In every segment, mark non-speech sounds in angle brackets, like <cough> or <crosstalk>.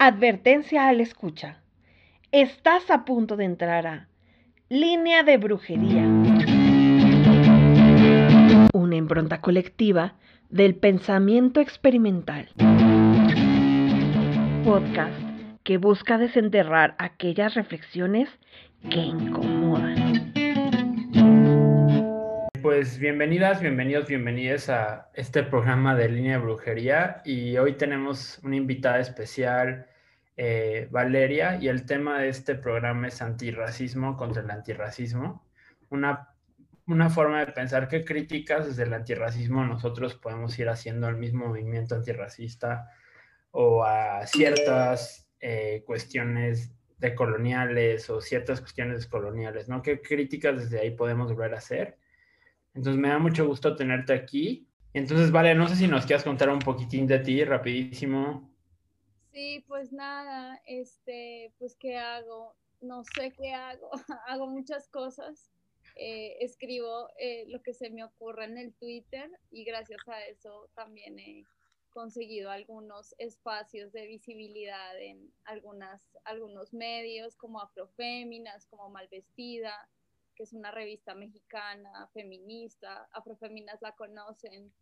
Advertencia al escucha. Estás a punto de entrar a Línea de Brujería. Una impronta colectiva del pensamiento experimental. Podcast que busca desenterrar aquellas reflexiones que incomodan. Pues bienvenidas, bienvenidos, bienvenidas a este programa de Línea de Brujería y hoy tenemos una invitada especial, eh, Valeria, y el tema de este programa es antirracismo contra el antirracismo, una, una forma de pensar qué críticas desde el antirracismo nosotros podemos ir haciendo al mismo movimiento antirracista o a ciertas eh, cuestiones de coloniales o ciertas cuestiones coloniales, ¿no? ¿Qué críticas desde ahí podemos volver a hacer? Entonces me da mucho gusto tenerte aquí. Entonces, vale, no sé si nos quieras contar un poquitín de ti, rapidísimo. Sí, pues nada, este, pues ¿qué hago? No sé qué hago, <laughs> hago muchas cosas. Eh, escribo eh, lo que se me ocurre en el Twitter y gracias a eso también he conseguido algunos espacios de visibilidad en algunas, algunos medios como Afroféminas, como Malvestida, que es una revista mexicana feminista, Afrofeminas la conocen,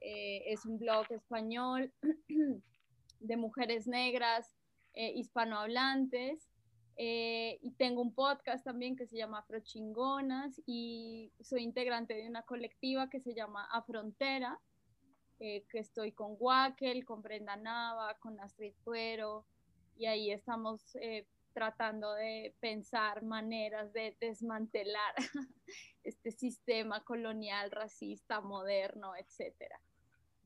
eh, es un blog español <clears throat> de mujeres negras eh, hispanohablantes. Eh, y tengo un podcast también que se llama Afrochingonas y soy integrante de una colectiva que se llama Afrontera, que estoy con Wackel, con Brenda Nava, con Astrid Puero, y ahí estamos tratando de pensar maneras de desmantelar <laughs> este sistema colonial, racista, moderno, etcétera.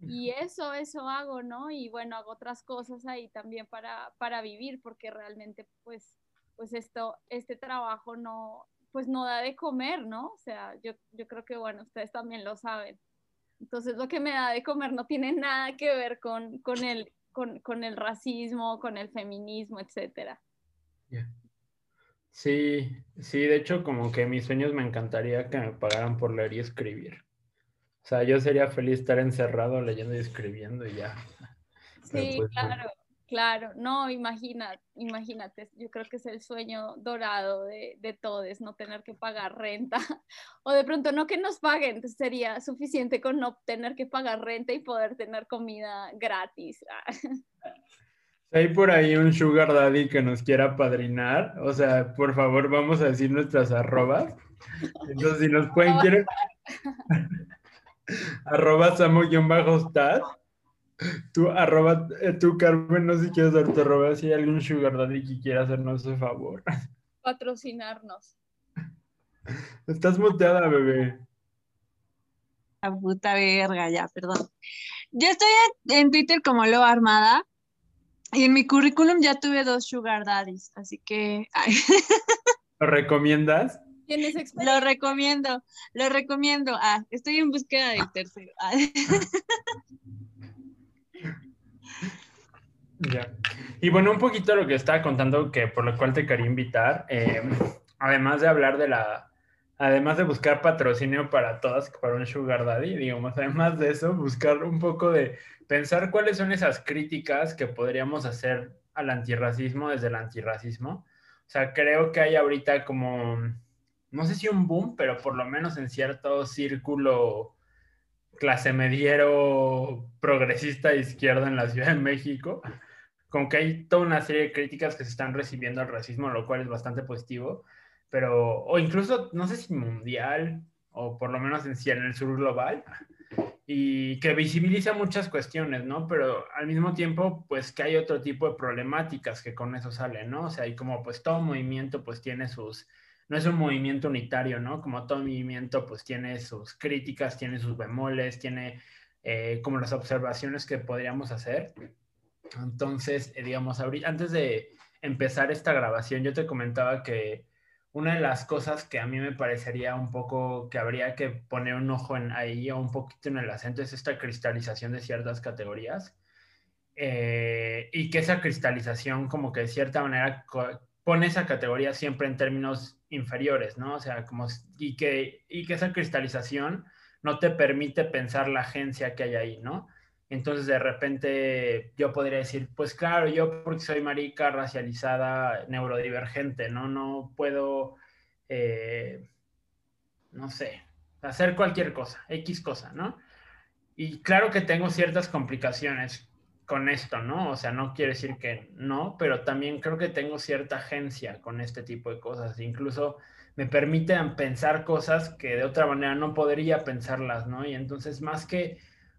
Y eso, eso hago, ¿no? Y bueno, hago otras cosas ahí también para, para vivir, porque realmente, pues, pues esto, este trabajo no, pues no da de comer, ¿no? O sea, yo, yo creo que, bueno, ustedes también lo saben. Entonces, lo que me da de comer no tiene nada que ver con, con, el, con, con el racismo, con el feminismo, etcétera. Sí, sí, de hecho como que mis sueños me encantaría que me pagaran por leer y escribir. O sea, yo sería feliz estar encerrado leyendo y escribiendo y ya. <laughs> Sí, pues, claro, claro. No, imagina, imagínate, yo creo que es el sueño dorado de, de todos, no tener que pagar renta. <laughs> O de pronto no que nos paguen, sería suficiente con no tener que pagar renta y poder tener comida gratis. <laughs> hay por ahí un sugar daddy que nos quiera padrinar, o sea, por favor, vamos a decir nuestras arrobas. Entonces, si nos pueden, quieren... arroba samo-stat. Tú, arroba, eh, tú, Carmen, no sé si quieres dar tu arroba, si hay algún sugar daddy que quiera hacernos ese favor. Patrocinarnos. Estás muteada, bebé. La puta verga, ya, perdón. Yo estoy en Twitter como Lo Armada, y en mi currículum ya tuve dos sugar daddies, así que... ¿Lo recomiendas? ¿Tienes Lo recomiendo, lo recomiendo. Ah, estoy en búsqueda del tercero. Ah. <laughs> Ya. Y bueno, un poquito lo que estaba contando, que por lo cual te quería invitar, eh, además de hablar de la, además de buscar patrocinio para todas, para un sugar daddy, digamos, además de eso, buscar un poco de pensar cuáles son esas críticas que podríamos hacer al antirracismo desde el antirracismo. O sea, creo que hay ahorita como, no sé si un boom, pero por lo menos en cierto círculo clase mediero progresista de en la Ciudad de México, como que hay toda una serie de críticas que se están recibiendo al racismo, lo cual es bastante positivo, pero, o incluso, no sé si mundial, o por lo menos en, en el sur global, y que visibiliza muchas cuestiones, ¿no? Pero al mismo tiempo, pues que hay otro tipo de problemáticas que con eso salen, ¿no? O sea, hay como pues todo movimiento pues tiene sus, no es un movimiento unitario, ¿no? Como todo movimiento pues tiene sus críticas, tiene sus bemoles, tiene eh, como las observaciones que podríamos hacer. Entonces, eh, digamos, antes de empezar esta grabación, yo te comentaba que una de las cosas que a mí me parecería un poco que habría que poner un ojo en ahí o un poquito en el acento es esta cristalización de ciertas categorías eh, y que esa cristalización como que de cierta manera pone esa categoría siempre en términos inferiores, ¿no? O sea, como y que, y que esa cristalización no te permite pensar la agencia que hay ahí, ¿no? Entonces de repente yo podría decir, pues claro, yo porque soy marica, racializada, neurodivergente, ¿no? No puedo, eh, no sé, hacer cualquier cosa, X cosa, ¿no? Y claro que tengo ciertas complicaciones con esto, ¿no? O sea, no quiere decir que no, pero también creo que tengo cierta agencia con este tipo de cosas. Incluso me permiten pensar cosas que de otra manera no podría pensarlas, ¿no? Y entonces más que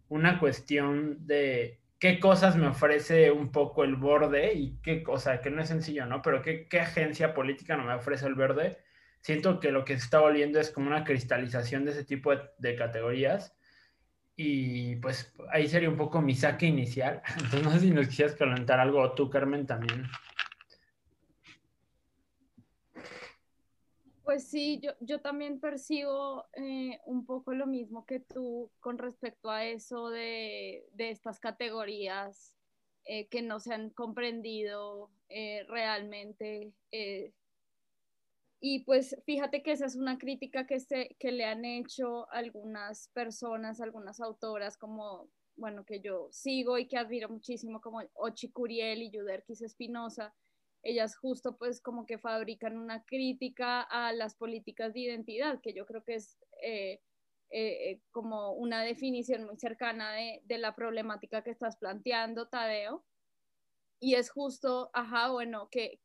una cuestión de qué cosas me ofrece un poco el borde y qué cosa, que no es sencillo, ¿no? Pero qué, qué agencia política no me ofrece el verde. Siento que lo que se está volviendo es como una cristalización de ese tipo de, categorías. Y pues ahí sería un poco mi saque inicial. Entonces <laughs> no sé si nos quisieras comentar algo tú, Carmen, también. Pues sí, yo, yo también percibo eh, un poco lo mismo que tú con respecto a eso de, de estas categorías eh, que no se han comprendido eh, realmente. y pues fíjate que esa es una crítica que, se, que le han hecho algunas personas, algunas autoras como, bueno, que yo sigo y que admiro muchísimo, como Ochi Curiel y Yuderquis Espinosa, ellas justo pues como que fabrican una crítica a las políticas de identidad, que yo creo que es eh, eh, eh, como una definición muy cercana de, la problemática que estás planteando, Tadeo. Y es justo, ajá, bueno, que,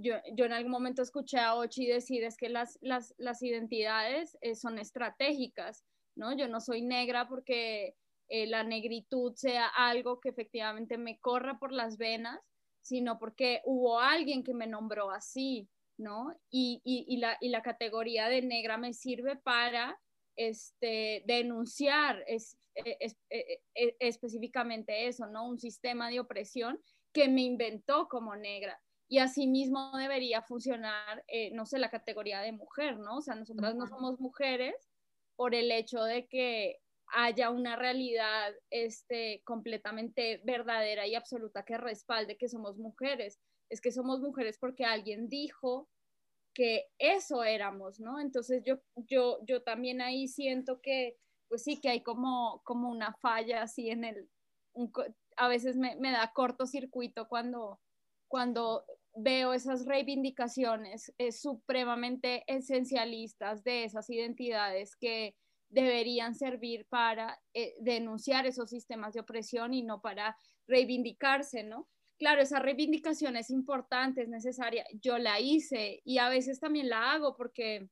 yo, yo, en algún momento escuché a Ochi decir es que las, las, las identidades son estratégicas, ¿no? Yo no soy negra porque la negritud sea algo que efectivamente me corra por las venas, sino porque hubo alguien que me nombró así, ¿no? Y, la, categoría de negra me sirve para este, denunciar es, e, e, e, específicamente eso, ¿no? Un sistema de opresión que me inventó como negra. Y asimismo debería funcionar, eh, no sé, la categoría de mujer, ¿no? O sea, nosotras no somos mujeres por el hecho de que haya una realidad este, completamente verdadera y absoluta que respalde que somos mujeres. Es que somos mujeres porque alguien dijo que eso éramos, ¿no? Entonces yo, yo, yo también ahí siento que, pues sí, que hay como, como una falla así en el, a veces me, me da cortocircuito cuando, cuando veo esas reivindicaciones eh, supremamente esencialistas de esas identidades que deberían servir para eh, denunciar esos sistemas de opresión y no para reivindicarse, ¿no? Claro, esa reivindicación es importante, es necesaria. Yo la hice y a veces también la hago porque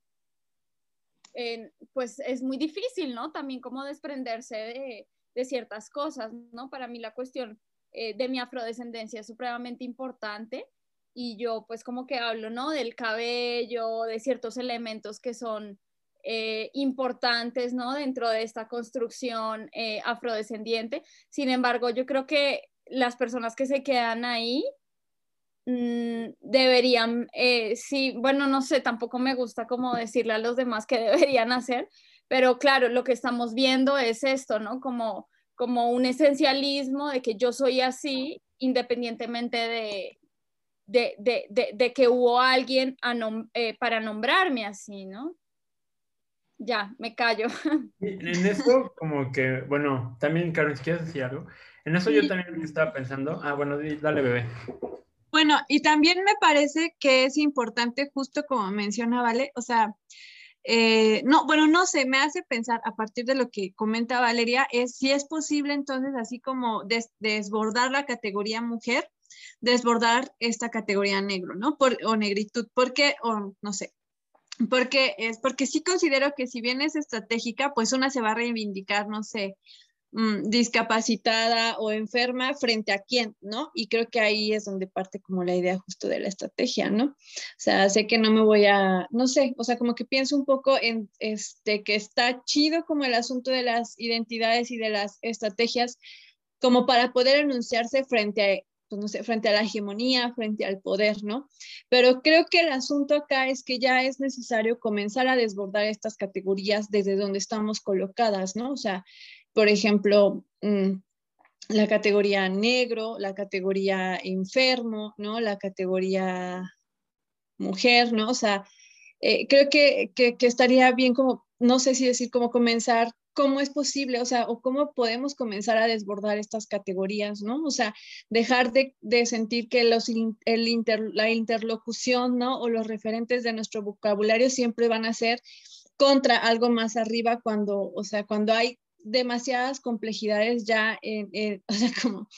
pues es muy difícil, ¿no? También como desprenderse de, de ciertas cosas, ¿no? Para mí la cuestión eh, de mi afrodescendencia es supremamente importante y yo pues como que hablo, ¿no? Del cabello, de ciertos elementos que son eh, importantes ¿no? dentro de esta construcción eh, afrodescendiente. Sin embargo, yo creo que las personas que se quedan ahí mm, deberían, eh, sí, bueno, no sé, tampoco me gusta como decirle a los demás que <laughs> deberían hacer, pero claro, lo que estamos viendo es esto, ¿no? Como, como un esencialismo de que yo soy así, independientemente de, de, que hubo alguien para nombrarme así, ¿no? Ya, me callo. En eso, como que, bueno, también, Karen, si quieres decir algo, en eso yo también estaba pensando, ah, bueno, dale, bebé. Bueno, y también me parece que es importante, justo como menciona, ¿vale? O sea, eh, no, bueno, no sé, me hace pensar a partir de lo que comenta Valeria, es si es posible entonces así como desbordar la categoría mujer, desbordar esta categoría negro, ¿no? Por, o negritud, porque, o no sé, porque es porque sí considero que si bien es estratégica, pues una se va a reivindicar, no sé, mm, discapacitada o enferma frente a quién, ¿no? Y creo que ahí es donde parte como la idea justo de la estrategia, ¿no? O sea, sé que no me voy a, no sé, o sea, como que pienso un poco en este que está chido como el asunto de las identidades y de las estrategias como para poder anunciarse frente a pues no sé, frente a la hegemonía, frente al poder, ¿no? Pero creo que el asunto acá es que ya es necesario comenzar a desbordar estas categorías desde donde estamos colocadas, ¿no? O sea, por ejemplo, mm, la categoría negro, la categoría enfermo, ¿no? La categoría mujer, ¿no? O sea, eh, creo que, que, estaría bien como, no sé si decir, como comenzar cómo es posible, o sea, o cómo podemos comenzar a desbordar estas categorías, ¿no? O sea, dejar de, sentir que los, el la interlocución, ¿no? O los referentes de nuestro vocabulario siempre van a ser contra algo más arriba cuando, o sea, cuando hay demasiadas complejidades ya en, <laughs> o sea, como,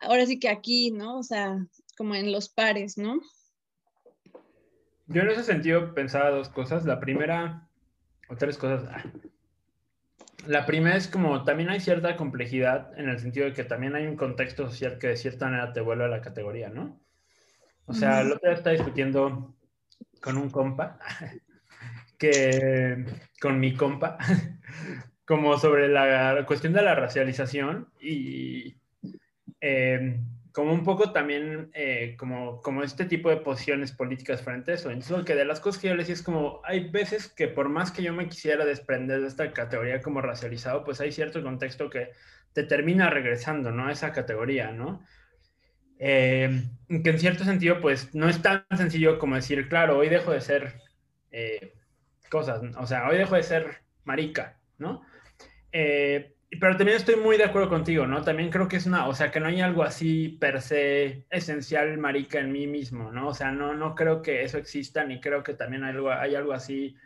ahora sí que aquí, ¿no? O sea, como en los pares, ¿no? Yo en ese sentido pensaba dos cosas. La primera, o tres cosas. Ah, la primera es como también hay cierta complejidad en el sentido de que también hay un contexto social que de cierta manera te vuelve a la categoría, ¿no? O sea, el otro día estaba discutiendo con un compa, <laughs> que con mi compa, <laughs> como sobre la cuestión de la racialización y eh, como un poco también eh, como, como este tipo de posiciones políticas frente a eso. Entonces, que de las cosas que yo le decía es como, hay veces que por más que yo me quisiera desprender de esta categoría como racializado, pues hay cierto contexto que te termina regresando, ¿no? A esa categoría, ¿no? Eh, que en cierto sentido, pues no es tan sencillo como decir, claro, hoy dejo de ser eh, cosas, o sea, hoy dejo de ser marica, ¿no? Pero también estoy muy de acuerdo contigo, ¿no? También creo que es una, o sea, que no hay algo así per se esencial marica en mí mismo, ¿no? O sea, no, no creo que eso exista, ni creo que también hay algo, hay algo así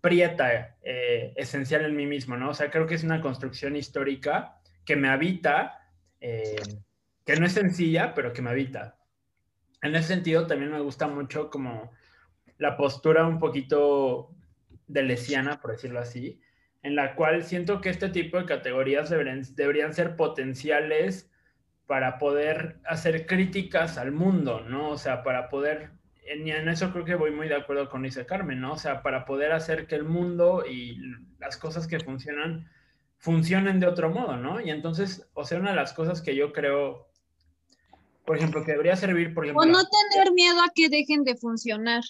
prieta, eh, esencial en mí mismo, ¿no? O sea, creo que es una construcción histórica que me habita, eh, que no es sencilla, pero que me habita. En ese sentido, también me gusta mucho como la postura un poquito de lesiana, por decirlo así, en la cual siento que este tipo de categorías deberían, ser potenciales para poder hacer críticas al mundo, ¿no? O sea, para poder, en, en eso creo que voy muy de acuerdo con Isa Carmen, ¿no? O sea, para poder hacer que el mundo y las cosas que funcionan funcionen de otro modo, ¿no? Y entonces, o sea, una de las cosas que yo creo, por ejemplo, que debería servir, por ejemplo... O no tener miedo a que dejen de funcionar.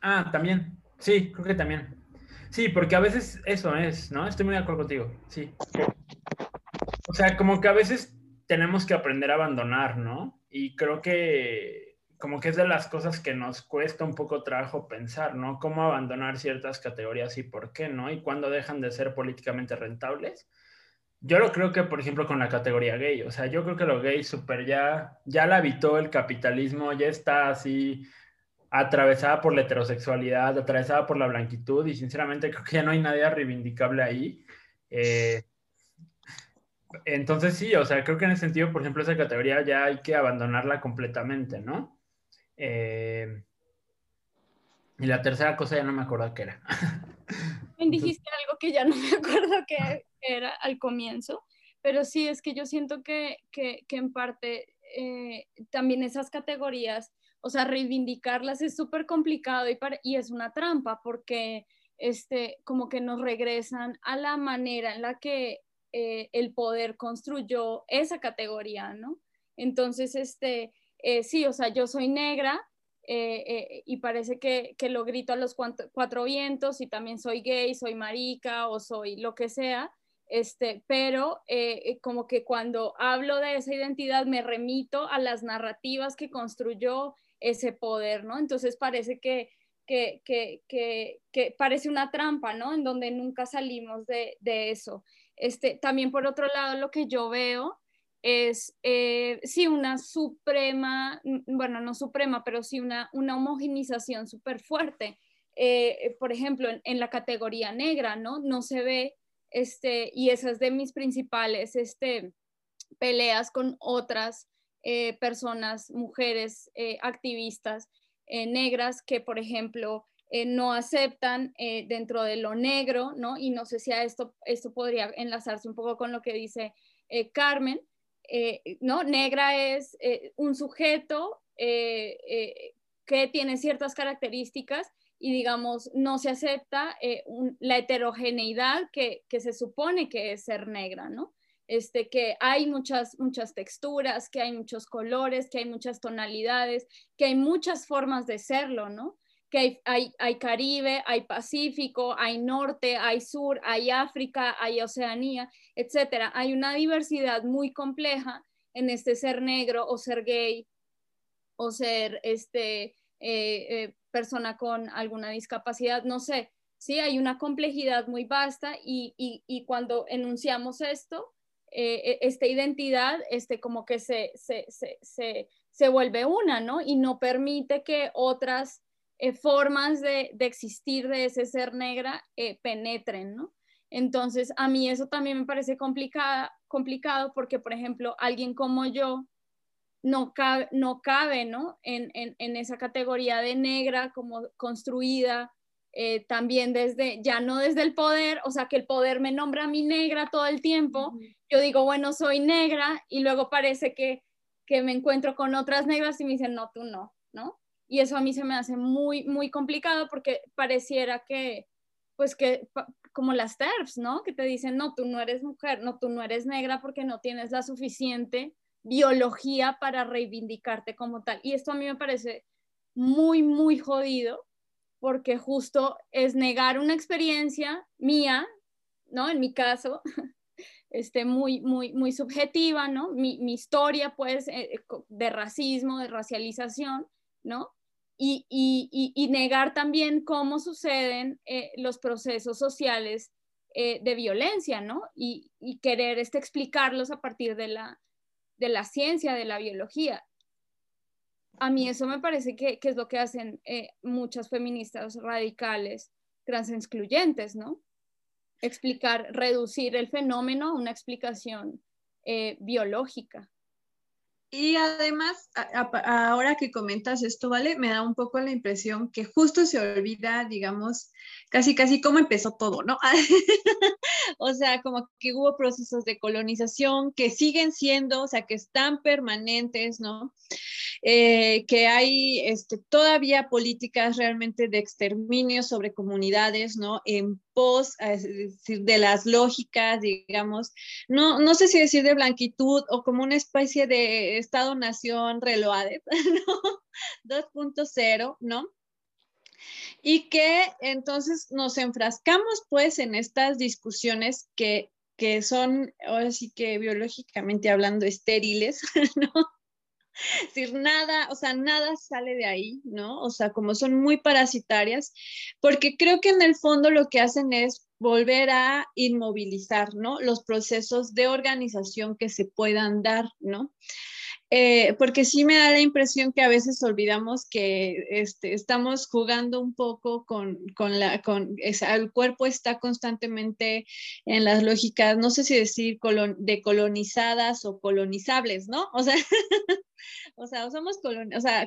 Ah, también. Sí, creo que también. Sí, porque a veces eso es, ¿no? Estoy muy de acuerdo contigo, sí. O sea, como que a veces tenemos que aprender a abandonar, ¿no? Y creo que como que es de las cosas que nos cuesta un poco trabajo pensar, ¿no? Cómo abandonar ciertas categorías y por qué, ¿no? Y cuándo dejan de ser políticamente rentables. Yo lo creo que, por ejemplo, con la categoría gay, o sea, yo creo que lo gay super ya, ya la habitó el capitalismo, ya está así atravesada por la heterosexualidad, atravesada por la blanquitud, y sinceramente creo que ya no hay nadie reivindicable ahí. Eh, entonces sí, o sea, creo que en ese sentido, por ejemplo, esa categoría ya hay que abandonarla completamente, ¿no? Eh, y la tercera cosa ya no me acuerdo qué era. <laughs> dijiste algo que ya no me acuerdo qué era al comienzo, pero sí es que yo siento que, que, que en parte eh, también esas categorías o sea, reivindicarlas es súper complicado y, y es una trampa porque este, como que nos regresan a la manera en la que eh, el poder construyó esa categoría, ¿no? Entonces, este, eh, sí, o sea, yo soy negra eh, y parece que, que, lo grito a los cuatro, vientos y también soy gay, soy marica o soy lo que sea, este, pero como que cuando hablo de esa identidad me remito a las narrativas que construyó ese poder, ¿no? Entonces parece que, que, que, que, parece una trampa, ¿no? En donde nunca salimos de, de, eso. Este, también por otro lado, lo que yo veo es, eh, sí, una suprema, bueno, no suprema, pero sí una, una homogenización súper fuerte. Eh, por ejemplo, en, la categoría negra, ¿no? No se ve, este, y esa es de mis principales este, peleas con otras eh, personas, mujeres eh, activistas eh, negras que, por ejemplo, no aceptan dentro de lo negro, ¿no? Y no sé si a esto, esto podría enlazarse un poco con lo que dice Carmen, ¿no? Negra es un sujeto que tiene ciertas características y digamos, no se acepta la heterogeneidad que, que, se supone que es ser negra, ¿no? Este, que hay muchas, muchas texturas, que hay muchos colores, que hay muchas tonalidades, que hay muchas formas de serlo, ¿no? Que hay, hay, hay Caribe, hay Pacífico, hay Norte, hay Sur, hay África, hay Oceanía, etcétera. Hay una diversidad muy compleja en este ser negro o ser gay o ser este, eh, eh, persona con alguna discapacidad, no sé, ¿sí? Hay una complejidad muy vasta y, y, cuando enunciamos esto, eh, e, esta identidad, este, como que se, se, se, se, vuelve una, ¿no? Y no permite que otras eh, formas de, de, existir de ese ser negra eh, penetren, ¿no? Entonces, a mí eso también me parece complicado porque, por ejemplo, alguien como yo no cabe, no cabe ¿no? En, en, en esa categoría de negra como construida eh, también desde, ya no desde el poder, o sea, que el poder me nombra a mí negra todo el tiempo, yo digo, bueno, soy negra y luego parece que, que me encuentro con otras negras y me dicen, no, tú no, ¿no? Y eso a mí se me hace muy, muy complicado porque pareciera que, pues que, como las TERFs, ¿no? Que te dicen, no, tú no eres mujer, no, tú no eres negra porque no tienes la suficiente biología para reivindicarte como tal. Y esto a mí me parece muy, muy jodido porque justo es negar una experiencia mía, ¿no? En mi caso, <laughs> este, muy, muy, muy subjetiva, ¿no? Mi, historia, pues, eh, de racismo, de racialización, ¿no? Y, y, negar también cómo suceden eh, los procesos sociales eh, de violencia, ¿no? Y, querer este, explicarlos a partir de la, de la ciencia, de la biología a mí eso me parece que, es lo que hacen eh, muchas feministas radicales, transexcluyentes, ¿no? Explicar, reducir el fenómeno a una explicación eh, biológica. Y además, ahora que comentas esto, ¿vale? Me da un poco la impresión que justo se olvida, digamos, casi, casi cómo empezó todo, ¿no? <laughs> o sea, como que hubo procesos de colonización que siguen siendo, o sea, que están permanentes, ¿no? Eh, que hay este, todavía políticas realmente de exterminio sobre comunidades, ¿no? En pos de las lógicas, digamos, no, no sé si decir de blanquitud o como una especie de Estado-nación reloaded, <laughs> ¿no? 2.0, ¿no? Y que entonces nos enfrascamos pues en estas discusiones que, que son, ahora sí que biológicamente hablando, estériles, <laughs> ¿no? Decir, nada, o sea, nada sale de ahí, ¿no? O sea, como son muy parasitarias, porque creo que en el fondo lo que hacen es volver a inmovilizar, ¿no? Los procesos de organización que se puedan dar, ¿no? Eh, porque sí me da la impresión que a veces olvidamos que este, estamos jugando un poco con, la, con, el cuerpo está constantemente en las lógicas, no sé si decir colon, decolonizadas o colonizables, ¿no? O sea, <laughs> o sea, somos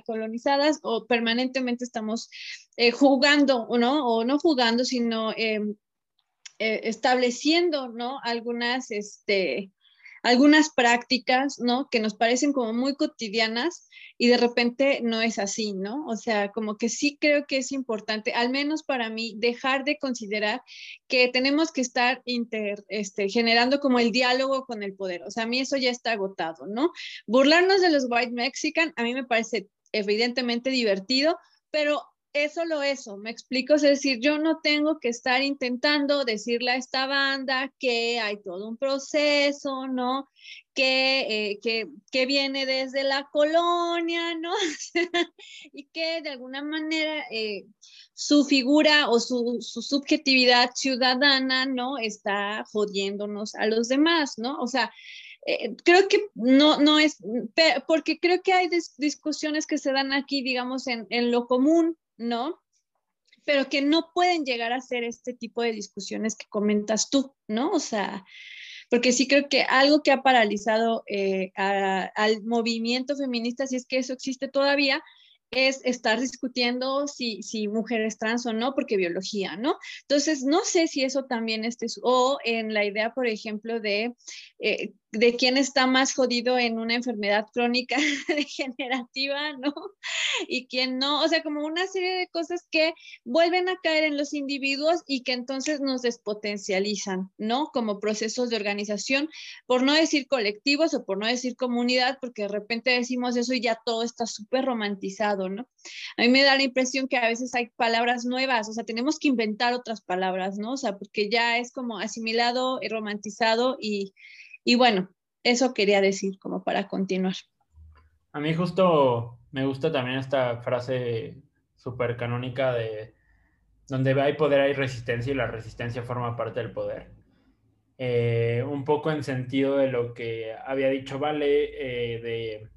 colonizadas o permanentemente estamos eh, jugando, ¿no? O no jugando, sino em, eh, estableciendo, ¿no? Algunas, este, algunas prácticas, ¿no? Que nos parecen como muy cotidianas y de repente no es así, ¿no? O sea, como que sí creo que es importante, al menos para mí, dejar de considerar que tenemos que estar inter, este, generando como el diálogo con el poder. O sea, a mí eso ya está agotado, ¿no? Burlarnos de los white mexican, a mí me parece evidentemente divertido, pero es solo eso, me explico, es decir, yo no tengo que estar intentando decirle a esta banda que hay todo un proceso, ¿no? Que, eh, que, que viene desde la colonia, ¿no? <laughs> y que de alguna manera eh, su figura o su, su, subjetividad ciudadana, ¿no? Está jodiéndonos a los demás, ¿no? O sea, eh, creo que no, no es, porque creo que hay discusiones que se dan aquí, digamos, en, en lo común, ¿no? Pero que no pueden llegar a ser este tipo de discusiones que comentas tú, ¿no? O sea, porque sí creo que algo que ha paralizado eh, al movimiento feminista, si es que eso existe todavía, es estar discutiendo si, si mujeres trans o no, porque biología, ¿no? Entonces, no sé si eso también esté, o en la idea, por ejemplo, de eh, de quién está más jodido en una enfermedad crónica <laughs> degenerativa, ¿no? Y quién no, o sea, como una serie de cosas que vuelven a caer en los individuos y que entonces nos despotencializan, ¿no? Como procesos de organización, por no decir colectivos o por no decir comunidad, porque de repente decimos eso y ya todo está súper romantizado, ¿no? A mí me da la impresión que a veces hay palabras nuevas, o sea, tenemos que inventar otras palabras, ¿no? O sea, porque ya es como asimilado y romantizado y y bueno, eso quería decir como para continuar. A mí justo me gusta también esta frase súper canónica de donde hay poder hay resistencia y la resistencia forma parte del poder. Eh, un poco en sentido de lo que había dicho Vale, eh, de,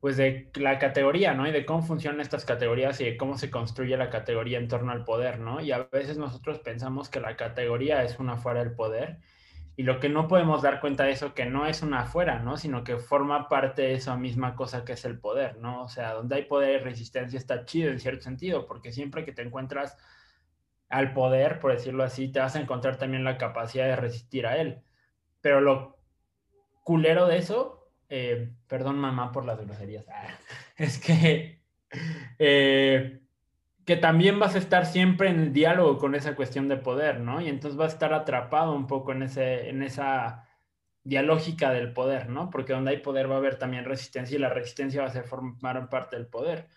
pues de la categoría, ¿no? Y de cómo funcionan estas categorías y de cómo se construye la categoría en torno al poder, ¿no? Y a veces nosotros pensamos que la categoría es una fuera del poder y lo que no podemos dar cuenta de eso, que no es una afuera, ¿no? Sino que forma parte de esa misma cosa que es el poder, ¿no? O sea, donde hay poder y resistencia está chido en cierto sentido, porque siempre que te encuentras al poder, por decirlo así, te vas a encontrar también la capacidad de resistir a él. Pero lo culero de eso, eh, perdón mamá por las groserías, <laughs> es que eh, que también vas a estar siempre en el diálogo con esa cuestión de poder, ¿no? Y entonces vas a estar atrapado un poco en, ese, en esa dialógica del poder, ¿no? Porque donde hay poder va a haber también resistencia y la resistencia va a ser formar parte del poder.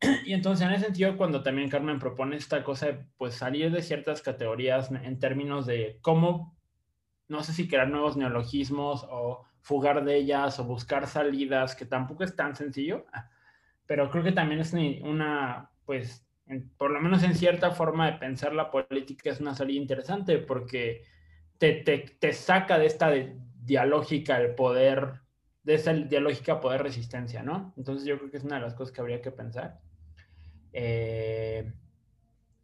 <clears throat> Y entonces en ese sentido, cuando también Carmen propone esta cosa pues salir de ciertas categorías en términos de cómo, no sé si crear nuevos neologismos o fugar de ellas o buscar salidas, que tampoco es tan sencillo, pero creo que también es una, pues, por lo menos en cierta forma de pensar la política es una salida interesante porque te, te, te saca de esta dialógica el poder, de esa dialógica poder-resistencia, ¿no? Entonces yo creo que es una de las cosas que habría que pensar. Eh,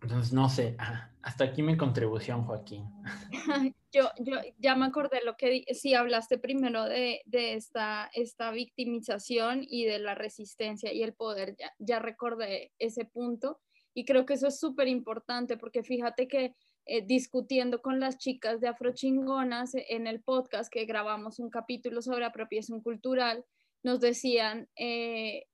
entonces, no sé, hasta aquí mi contribución, Joaquín. <laughs> Yo, yo ya me acordé lo que sí hablaste primero de, de esta, esta victimización y de la resistencia y el poder, ya, ya recordé ese punto. Y creo que eso es súper importante porque fíjate que eh, discutiendo con las chicas de Afrochingonas eh, en el podcast que grabamos un capítulo sobre apropiación cultural, nos decían eh,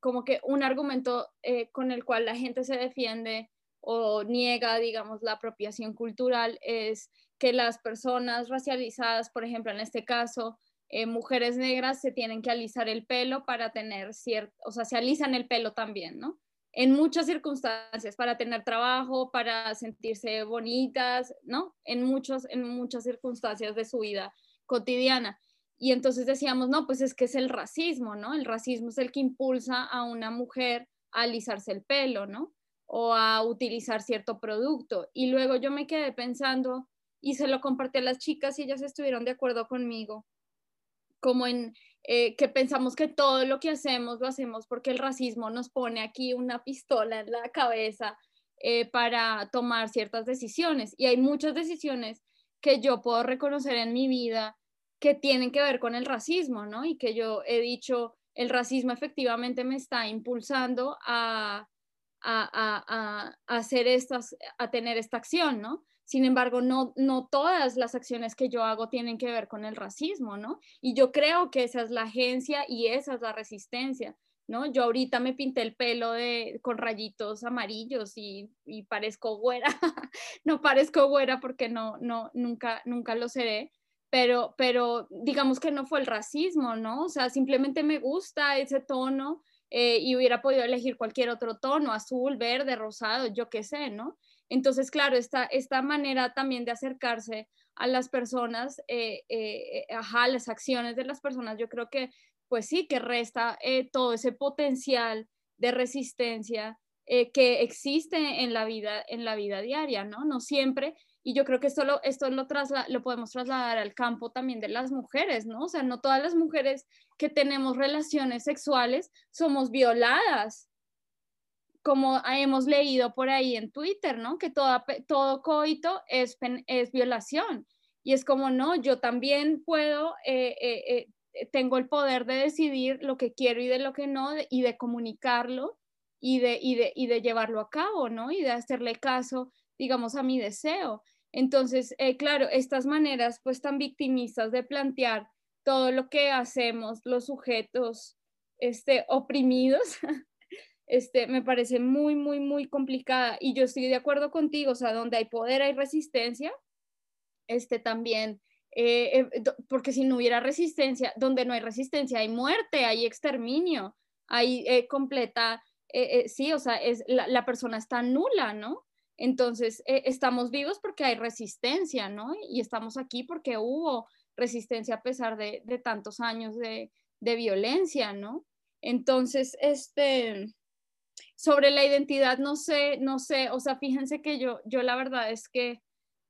como que un argumento con el cual la gente se defiende o niega, digamos, la apropiación cultural es que las personas racializadas, por ejemplo, en este caso, mujeres negras, se tienen que alisar el pelo para tener cierto, o sea, se alisan el pelo también, ¿no? En muchas circunstancias, para tener trabajo, para sentirse bonitas, ¿no? En, muchos, en muchas circunstancias de su vida cotidiana. Y entonces decíamos, no, pues es que es el racismo, ¿no? El racismo es el que impulsa a una mujer a alisarse el pelo, ¿no? O a utilizar cierto producto. Y luego yo me quedé pensando y se lo compartí a las chicas y ellas estuvieron de acuerdo conmigo, como en, eh, que pensamos que todo lo que hacemos lo hacemos porque el racismo nos pone aquí una pistola en la cabeza eh, para tomar ciertas decisiones. Y hay muchas decisiones que yo puedo reconocer en mi vida que tienen que ver con el racismo, ¿no? Y que yo he dicho, el racismo efectivamente me está impulsando a, a, a hacer estas, a tener esta acción, ¿no? Sin embargo, no, no todas las acciones que yo hago tienen que ver con el racismo, ¿no? Y yo creo que esa es la agencia y esa es la resistencia, ¿no? Yo ahorita me pinté el pelo de, con rayitos amarillos y, y parezco güera. <laughs> no parezco güera porque no, no, nunca, nunca lo seré. Pero, pero digamos que no fue el racismo, ¿no? O sea, simplemente me gusta ese tono eh, y hubiera podido elegir cualquier otro tono, azul, verde, rosado, yo qué sé, ¿no? Entonces, claro, esta, esta manera también de acercarse a las personas, eh, eh, a las acciones de las personas, yo creo que, pues sí, que resta eh, todo ese potencial de resistencia que existe en la vida, en la vida diaria, ¿no? No siempre. Y yo creo que esto lo, esto lo, lo podemos trasladar al campo también de las mujeres, ¿no? O sea, no todas las mujeres que tenemos relaciones sexuales somos violadas, como hemos leído por ahí en Twitter, ¿no? Que toda, todo coito es, violación. Y es como, no, yo también puedo, eh, eh, eh, tengo el poder de decidir lo que quiero y de lo que no, y de comunicarlo y de llevarlo a cabo, ¿no? Y de hacerle caso, digamos, a mi deseo. Entonces, claro, estas maneras pues tan victimistas de plantear todo lo que hacemos los sujetos este, oprimidos, <laughs> este, me parece muy, muy, muy complicada. Y yo estoy de acuerdo contigo, o sea, donde hay poder hay resistencia, este también, eh, eh, porque si no hubiera resistencia, donde no hay resistencia hay muerte, hay exterminio, hay eh, completa, sí, o sea, es, la, persona está nula, ¿no? Entonces, estamos vivos porque hay resistencia, ¿no? Y estamos aquí porque hubo resistencia a pesar de, de tantos años de, de violencia, ¿no? Entonces, este, sobre la identidad, no sé, no sé, o sea, fíjense que yo, yo la verdad es que,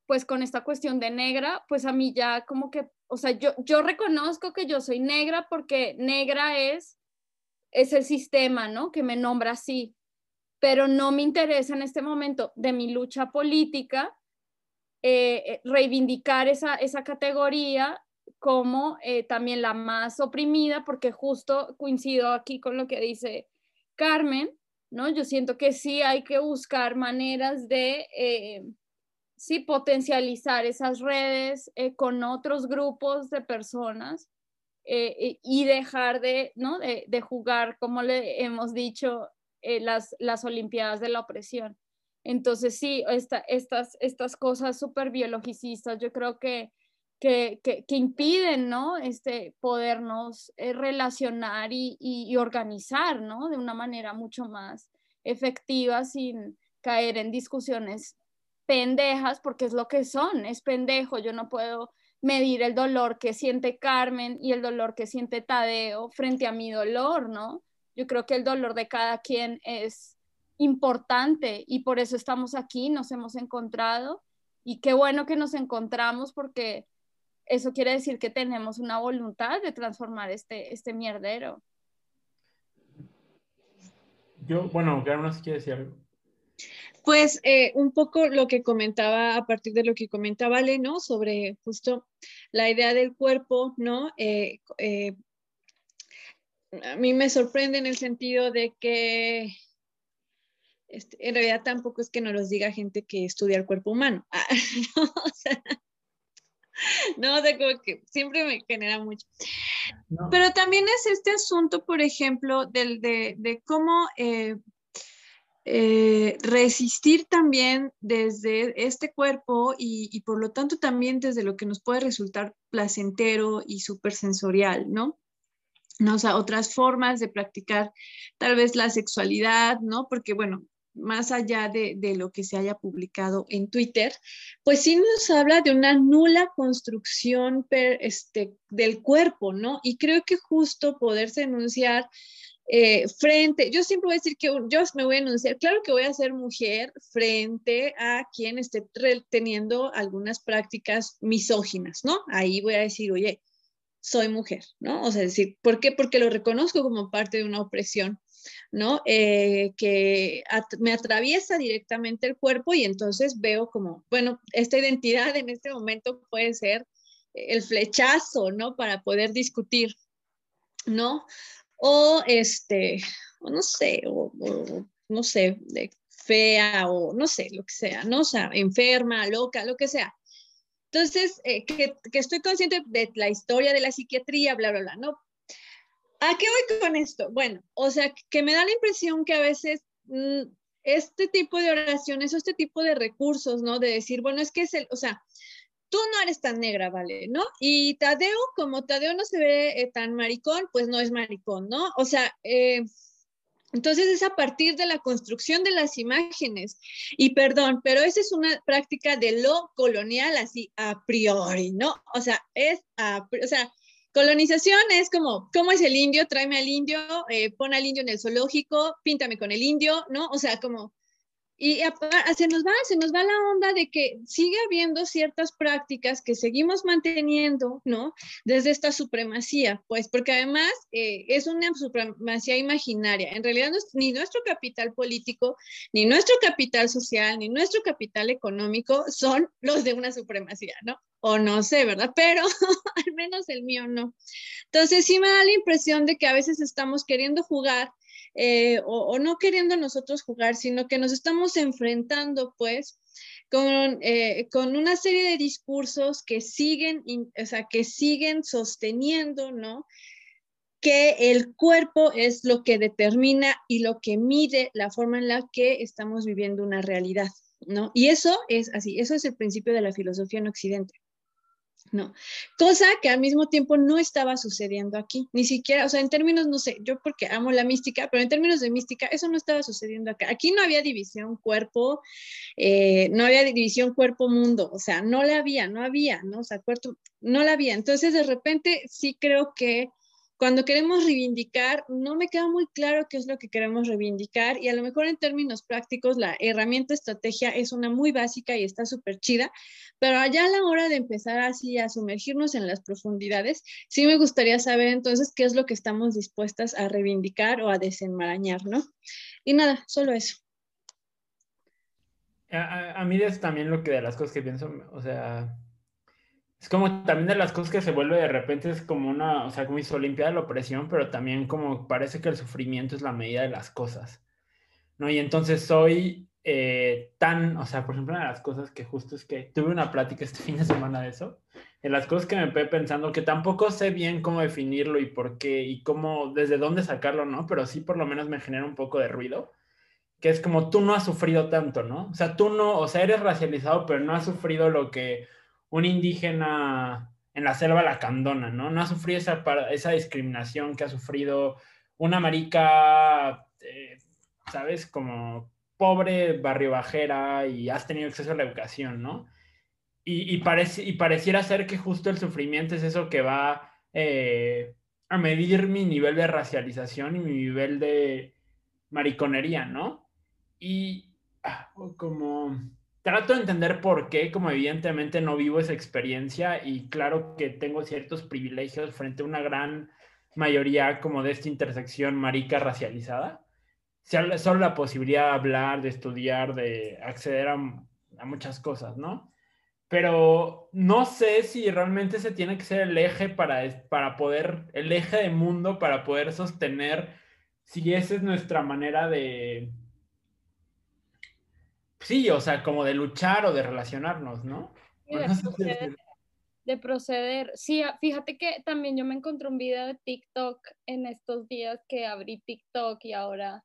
pues con esta cuestión de negra, pues a mí ya como que, o sea, yo, yo reconozco que yo soy negra porque negra es, es el sistema, ¿no? Que me nombra así, pero no me interesa en este momento de mi lucha política eh, eh, reivindicar esa, esa categoría como eh, también la más oprimida, porque justo coincido aquí con lo que dice Carmen, ¿no? Yo siento que sí hay que buscar maneras de, eh, sí, potencializar esas redes eh, con otros grupos de personas eh, y dejar de, ¿no? De, jugar, como le hemos dicho, las, las Olimpiadas de la opresión. Entonces, sí, estas, estas cosas súper biologicistas, yo creo que, que, que, impiden, ¿no? Este, podernos relacionar y, y, organizar, ¿no? De una manera mucho más efectiva sin caer en discusiones pendejas, porque es lo que son, es pendejo, yo no puedo medir el dolor que siente Carmen y el dolor que siente Tadeo frente a mi dolor, ¿no? Yo creo que el dolor de cada quien es importante y por eso estamos aquí, nos hemos encontrado y qué bueno que nos encontramos porque eso quiere decir que tenemos una voluntad de transformar este, este mierdero. Yo, bueno, Carmen, si quiere decir algo. Pues eh, un poco lo que comentaba a partir de lo que comentaba Ale, ¿no? Sobre justo la idea del cuerpo, ¿no? Eh, eh, a mí me sorprende en el sentido de que este, en realidad tampoco es que nos los diga gente que estudia el cuerpo humano. <laughs> <laughs> no, o sea, <laughs> no, de como que siempre me genera mucho. Pero también es este asunto, por ejemplo, del, de, de cómo eh, eh, resistir también desde este cuerpo y, y, por lo tanto también desde lo que nos puede resultar placentero y supersensorial, ¿no? ¿no? O sea, otras formas de practicar tal vez la sexualidad, ¿no? Porque, bueno, más allá de, lo que se haya publicado en Twitter, pues sí nos habla de una nula construcción este, del cuerpo, ¿no? Y creo que justo poderse enunciar eh, frente, yo siempre voy a decir que yo me voy a enunciar, claro que voy a ser mujer frente a quien esté teniendo algunas prácticas misóginas, ¿no? Ahí voy a decir, oye, soy mujer, ¿no? O sea, decir, ¿por qué? Porque lo reconozco como parte de una opresión ¿no? Eh, que me atraviesa directamente el cuerpo y entonces veo como, bueno, esta identidad en este momento puede ser el flechazo, ¿no? Para poder discutir, ¿no? O este, o no sé, o, no sé, de fea o no sé, lo que sea, ¿no? O enferma, loca, lo que sea. Entonces, eh, que, que, estoy consciente de la historia de la psiquiatría, bla, bla, bla, ¿no? ¿A qué voy con esto? Bueno, o sea, que me da la impresión que a veces mm, este tipo de oraciones o este tipo de recursos, ¿no? De decir, bueno, es que es el, o sea, tú no eres tan negra, ¿vale? ¿No? Y Tadeo, como Tadeo no se ve eh, tan maricón, pues no es maricón, ¿no? O sea, eh, entonces es a partir de la construcción de las imágenes. Y perdón, pero esa es una práctica de lo colonial así a priori, ¿no? O sea, es a, o sea, Colonización es como, ¿cómo es el indio? Tráeme al indio, eh, pon al indio en el zoológico, píntame con el indio, ¿no? O sea, como, y se nos va, se nos va la onda de que sigue habiendo ciertas prácticas que seguimos manteniendo, ¿no? Desde esta supremacía, pues porque además eh, es una supremacía imaginaria. En realidad ni nuestro capital político, ni nuestro capital social, ni nuestro capital económico son los de una supremacía, ¿no? O no sé, ¿verdad? Pero <laughs> al menos el mío no. Entonces sí me da la impresión de que a veces estamos queriendo jugar eh, o, no queriendo nosotros jugar, sino que nos estamos enfrentando pues con, eh, con una serie de discursos que siguen, o sea, que siguen sosteniendo, ¿no? que el cuerpo es lo que determina y lo que mide la forma en la que estamos viviendo una realidad, ¿no? Y eso es así, eso es el principio de la filosofía en Occidente. ¿No? Cosa que al mismo tiempo no estaba sucediendo aquí, ni siquiera, o sea, en términos, no sé, yo porque amo la mística, pero en términos de mística, eso no estaba sucediendo acá. Aquí no había división cuerpo, eh, no había división cuerpo-mundo, o sea, no la había, no había, ¿no? O sea, cuerpo, no la había. Entonces, de repente, sí creo que cuando queremos reivindicar, no me queda muy claro qué es lo que queremos reivindicar y a lo mejor en términos prácticos la herramienta estrategia es una muy básica y está súper chida, pero allá a la hora de empezar así a sumergirnos en las profundidades, sí me gustaría saber entonces qué es lo que estamos dispuestas a reivindicar o a desenmarañar, ¿no? Y nada, solo eso. A, mí es también lo que de las cosas que pienso, o sea, es como también de las cosas que se vuelve de repente es como una, o sea, como hizo Olimpia la opresión, pero también como parece que el sufrimiento es la medida de las cosas, ¿no? Y entonces soy eh, tan, o sea, por ejemplo, una de las cosas que justo es que tuve una plática este <laughs> fin de semana de eso, de las cosas que me estoy pensando que tampoco sé bien cómo definirlo y por qué y cómo, desde dónde sacarlo, ¿no? Pero sí por lo menos me genera un poco de ruido, que es como tú no has sufrido tanto, ¿no? O sea, tú no, o sea, eres racializado, pero no has sufrido lo que un indígena en la selva lacandona, ¿no? No ha sufrido esa, esa discriminación que ha sufrido una marica, eh, ¿sabes? Como pobre barrio bajera y has tenido acceso a la educación, ¿no? Y, parece, y pareciera ser que justo el sufrimiento es eso que va eh, a medir mi nivel de racialización y mi nivel de mariconería, ¿no? Y ah, como trato de entender por qué, como evidentemente no vivo esa experiencia y claro que tengo ciertos privilegios frente a una gran mayoría como de esta intersección marica racializada. Solo la posibilidad de hablar, de estudiar, de acceder a, muchas cosas, ¿no? Pero no sé si realmente se tiene que ser el eje para, para poder, el eje de mundo para poder sostener si esa es nuestra manera de, Sí, o sea, como de luchar o de relacionarnos, ¿no? <laughs> de, proceder, Sí, ah, fíjate que también yo me encontré un video de TikTok en estos días que abrí TikTok y ahora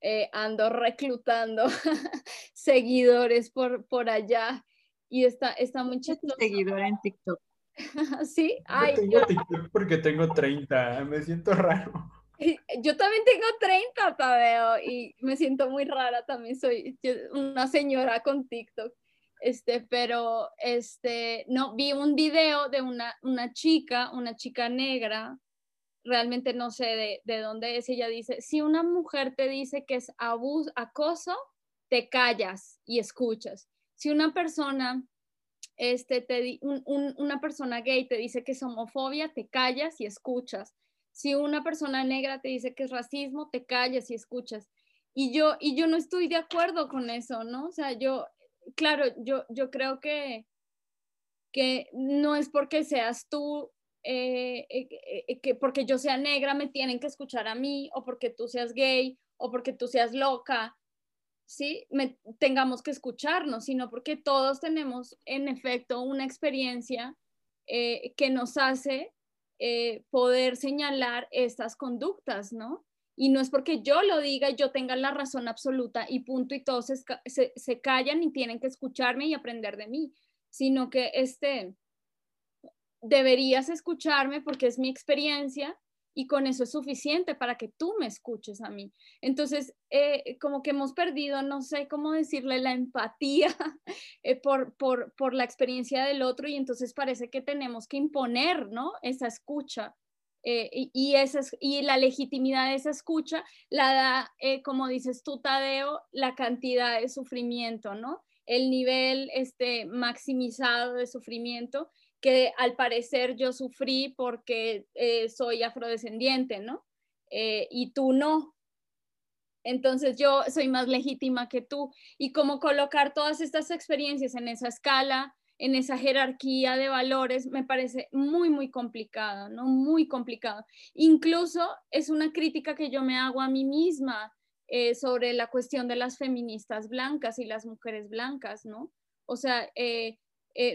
eh, ando reclutando <laughs> seguidores por, por allá y está, está muy chistoso. Seguidora en TikTok. <laughs> sí, Ay, yo tengo TikTok porque tengo 30, me siento raro. Yo también tengo 30, Tadeo, y me siento muy rara, también soy una señora con TikTok. Este, pero este, no, vi un video de una, una chica, una chica negra, realmente no sé de, de dónde es, ella dice, si una mujer te dice que es abuso, acoso, te callas y escuchas. Si una persona, este, te, una persona gay te dice que es homofobia, te callas y escuchas si una persona negra te dice que es racismo, te callas y escuchas. Y yo, y yo no estoy de acuerdo con eso, ¿no? O sea, yo, claro, yo, yo creo que, que no es porque seas tú, eh, eh, eh, que porque yo sea negra me tienen que escuchar a mí, o porque tú seas gay, o porque tú seas loca, ¿sí? Me, tengamos que escucharnos, sino porque todos tenemos en efecto una experiencia que nos hace eh, poder señalar estas conductas, ¿no? Y no es porque yo lo diga y yo tenga la razón absoluta y punto y todos se, callan y tienen que escucharme y aprender de mí, sino que este, deberías escucharme porque es mi experiencia y con eso es suficiente para que tú me escuches a mí. Entonces, eh, como que hemos perdido, no sé cómo decirle, la empatía <laughs> eh, por, por, por, la experiencia del otro y entonces parece que tenemos que imponer, ¿no? Esa escucha. Eh, y, y, y la legitimidad de esa escucha la da, como dices tú, Tadeo, la cantidad de sufrimiento, ¿no? El nivel este, maximizado de sufrimiento que al parecer yo sufrí porque eh, soy afrodescendiente, ¿no? Eh, y tú no. Entonces yo soy más legítima que tú. Y cómo colocar todas estas experiencias en esa escala, en esa jerarquía de valores, me parece muy, muy complicado, ¿no? Muy complicado. Incluso es una crítica que yo me hago a mí misma eh, sobre la cuestión de las feministas blancas y las mujeres blancas, ¿no? O sea,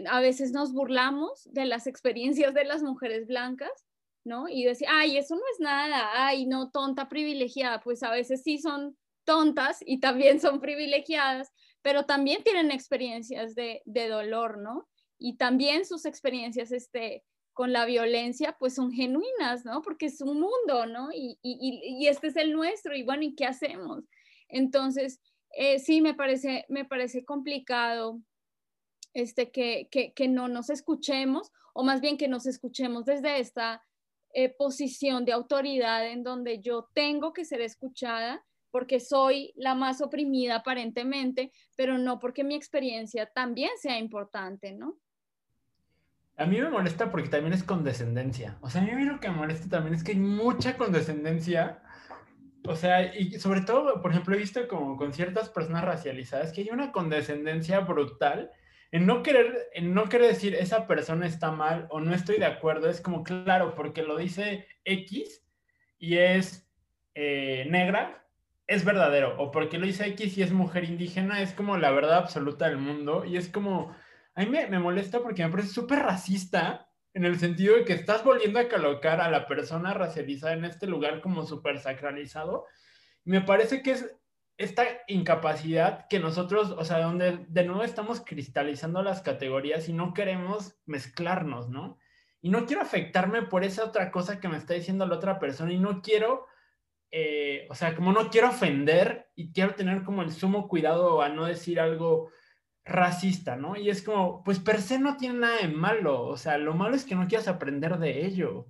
a veces nos burlamos de las experiencias de las mujeres blancas, ¿no? Y decir, ay, eso no es nada, ay, no, tonta privilegiada, pues a veces sí son tontas y también son privilegiadas, pero también tienen experiencias de, dolor, ¿no? Y también sus experiencias este, con la violencia, pues son genuinas, ¿no? Porque es un mundo, ¿no? Y, y, este es el nuestro, y bueno, ¿y qué hacemos? Entonces, eh, sí, me parece, me parece complicado este, que, que, que, no nos escuchemos, o más bien que nos escuchemos desde esta eh, posición de autoridad en donde yo tengo que ser escuchada porque soy la más oprimida aparentemente, pero no porque mi experiencia también sea importante, ¿no? A mí me molesta porque también es condescendencia. O sea, a mí lo que me molesta también es que hay mucha condescendencia. O sea, y sobre todo, por ejemplo, he visto como con ciertas personas racializadas que hay una condescendencia brutal en no querer, en no querer decir esa persona está mal o no estoy de acuerdo. Es como, claro, porque lo dice X y es eh, negra, es verdadero. O porque lo dice X y es mujer indígena, es como la verdad absoluta del mundo. Y es como a mí me, molesta porque me parece súper racista en el sentido de que estás volviendo a colocar a la persona racializada en este lugar como súper sacralizado. Me parece que es esta incapacidad que nosotros, o sea, donde de nuevo estamos cristalizando las categorías y no queremos mezclarnos, ¿no? Y no quiero afectarme por esa otra cosa que me está diciendo la otra persona y no quiero, eh, o sea, como no quiero ofender y quiero tener como el sumo cuidado a no decir algo racista, ¿no? Y es como, pues per se no tiene nada de malo, o sea, lo malo es que no quieras aprender de ello.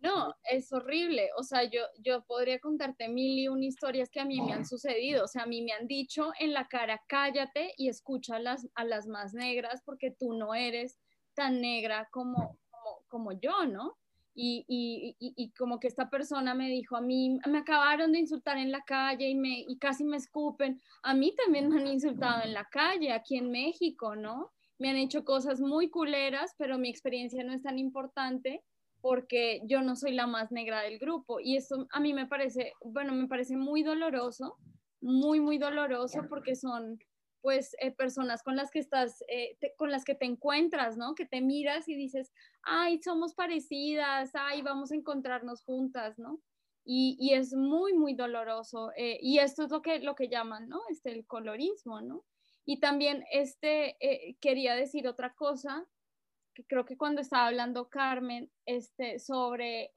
No, es horrible, o sea, yo, yo podría contarte mil y una historias que a mí me han sucedido, o sea, a mí me han dicho en la cara, cállate y escucha a las, a las más negras porque tú no eres tan negra como, como, como yo, ¿no? Y, y, y, como que esta persona me dijo, a mí me acabaron de insultar en la calle y, me, y casi me escupen. A mí también me han insultado en la calle, aquí en México, ¿no? Me han hecho cosas muy culeras, pero mi experiencia no es tan importante porque yo no soy la más negra del grupo. Y eso a mí me parece, bueno, me parece muy doloroso, muy, muy doloroso porque son pues eh, personas con las que estás, eh, con las que te encuentras, ¿no? Que te miras y dices, ay, somos parecidas, ay, vamos a encontrarnos juntas, ¿no? Y, y es muy, muy doloroso. Eh, y esto es lo que, lo que llaman, ¿no? Este, el colorismo, ¿no? Y también, este, quería decir otra cosa, creo que cuando estaba hablando Carmen, este, sobre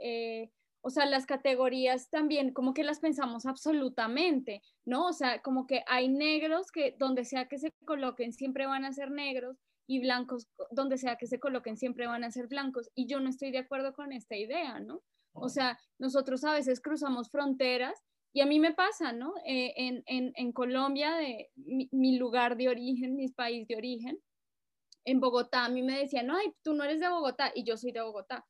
o sea, las categorías también como que las pensamos absolutamente, ¿no? O sea, como que hay negros que donde sea que se coloquen siempre van a ser negros y blancos donde sea que se coloquen siempre van a ser blancos. Y yo no estoy de acuerdo con esta idea, ¿no? O sea, nosotros a veces cruzamos fronteras y a mí me pasa, ¿no? Eh, en, en, en, Colombia, de mi, mi, lugar de origen, <laughs> mi país de origen, en Bogotá, a mí me decían, no, ay, tú no eres de Bogotá y yo soy de Bogotá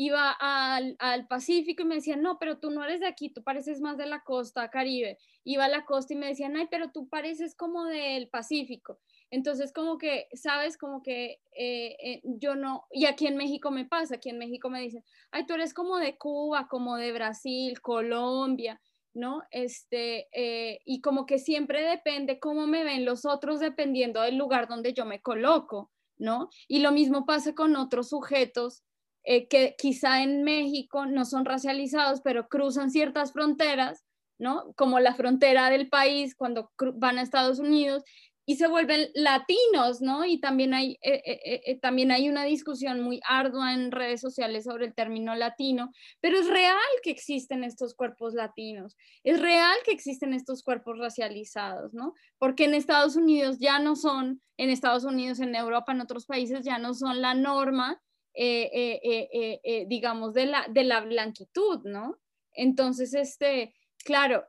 iba al, al, Pacífico y me decían, no, pero tú no eres de aquí, tú pareces más de la costa caribe. Iba a la costa y me decían, ay, pero tú pareces como del Pacífico. Entonces, como que, sabes, como que eh, eh, yo no, y aquí en México me pasa, aquí en México me dicen, ay, tú eres como de Cuba, como de Brasil, Colombia, ¿no? Este, eh, y como que siempre depende cómo me ven los otros dependiendo del lugar donde yo me coloco, ¿no? Y lo mismo pasa con otros sujetos eh, que quizá en México no son racializados, pero cruzan ciertas fronteras, ¿no? Como la frontera del país cuando van a Estados Unidos y se vuelven latinos, ¿no? Y también hay, eh, eh, también hay una discusión muy ardua en redes sociales sobre el término latino, pero es real que existen estos cuerpos latinos, es real que existen estos cuerpos racializados, ¿no? Porque en Estados Unidos ya no son, en Estados Unidos, en Europa, en otros países ya no son la norma, eh, eh, eh, digamos, de la, de la blanquitud, ¿no? Entonces, este, claro,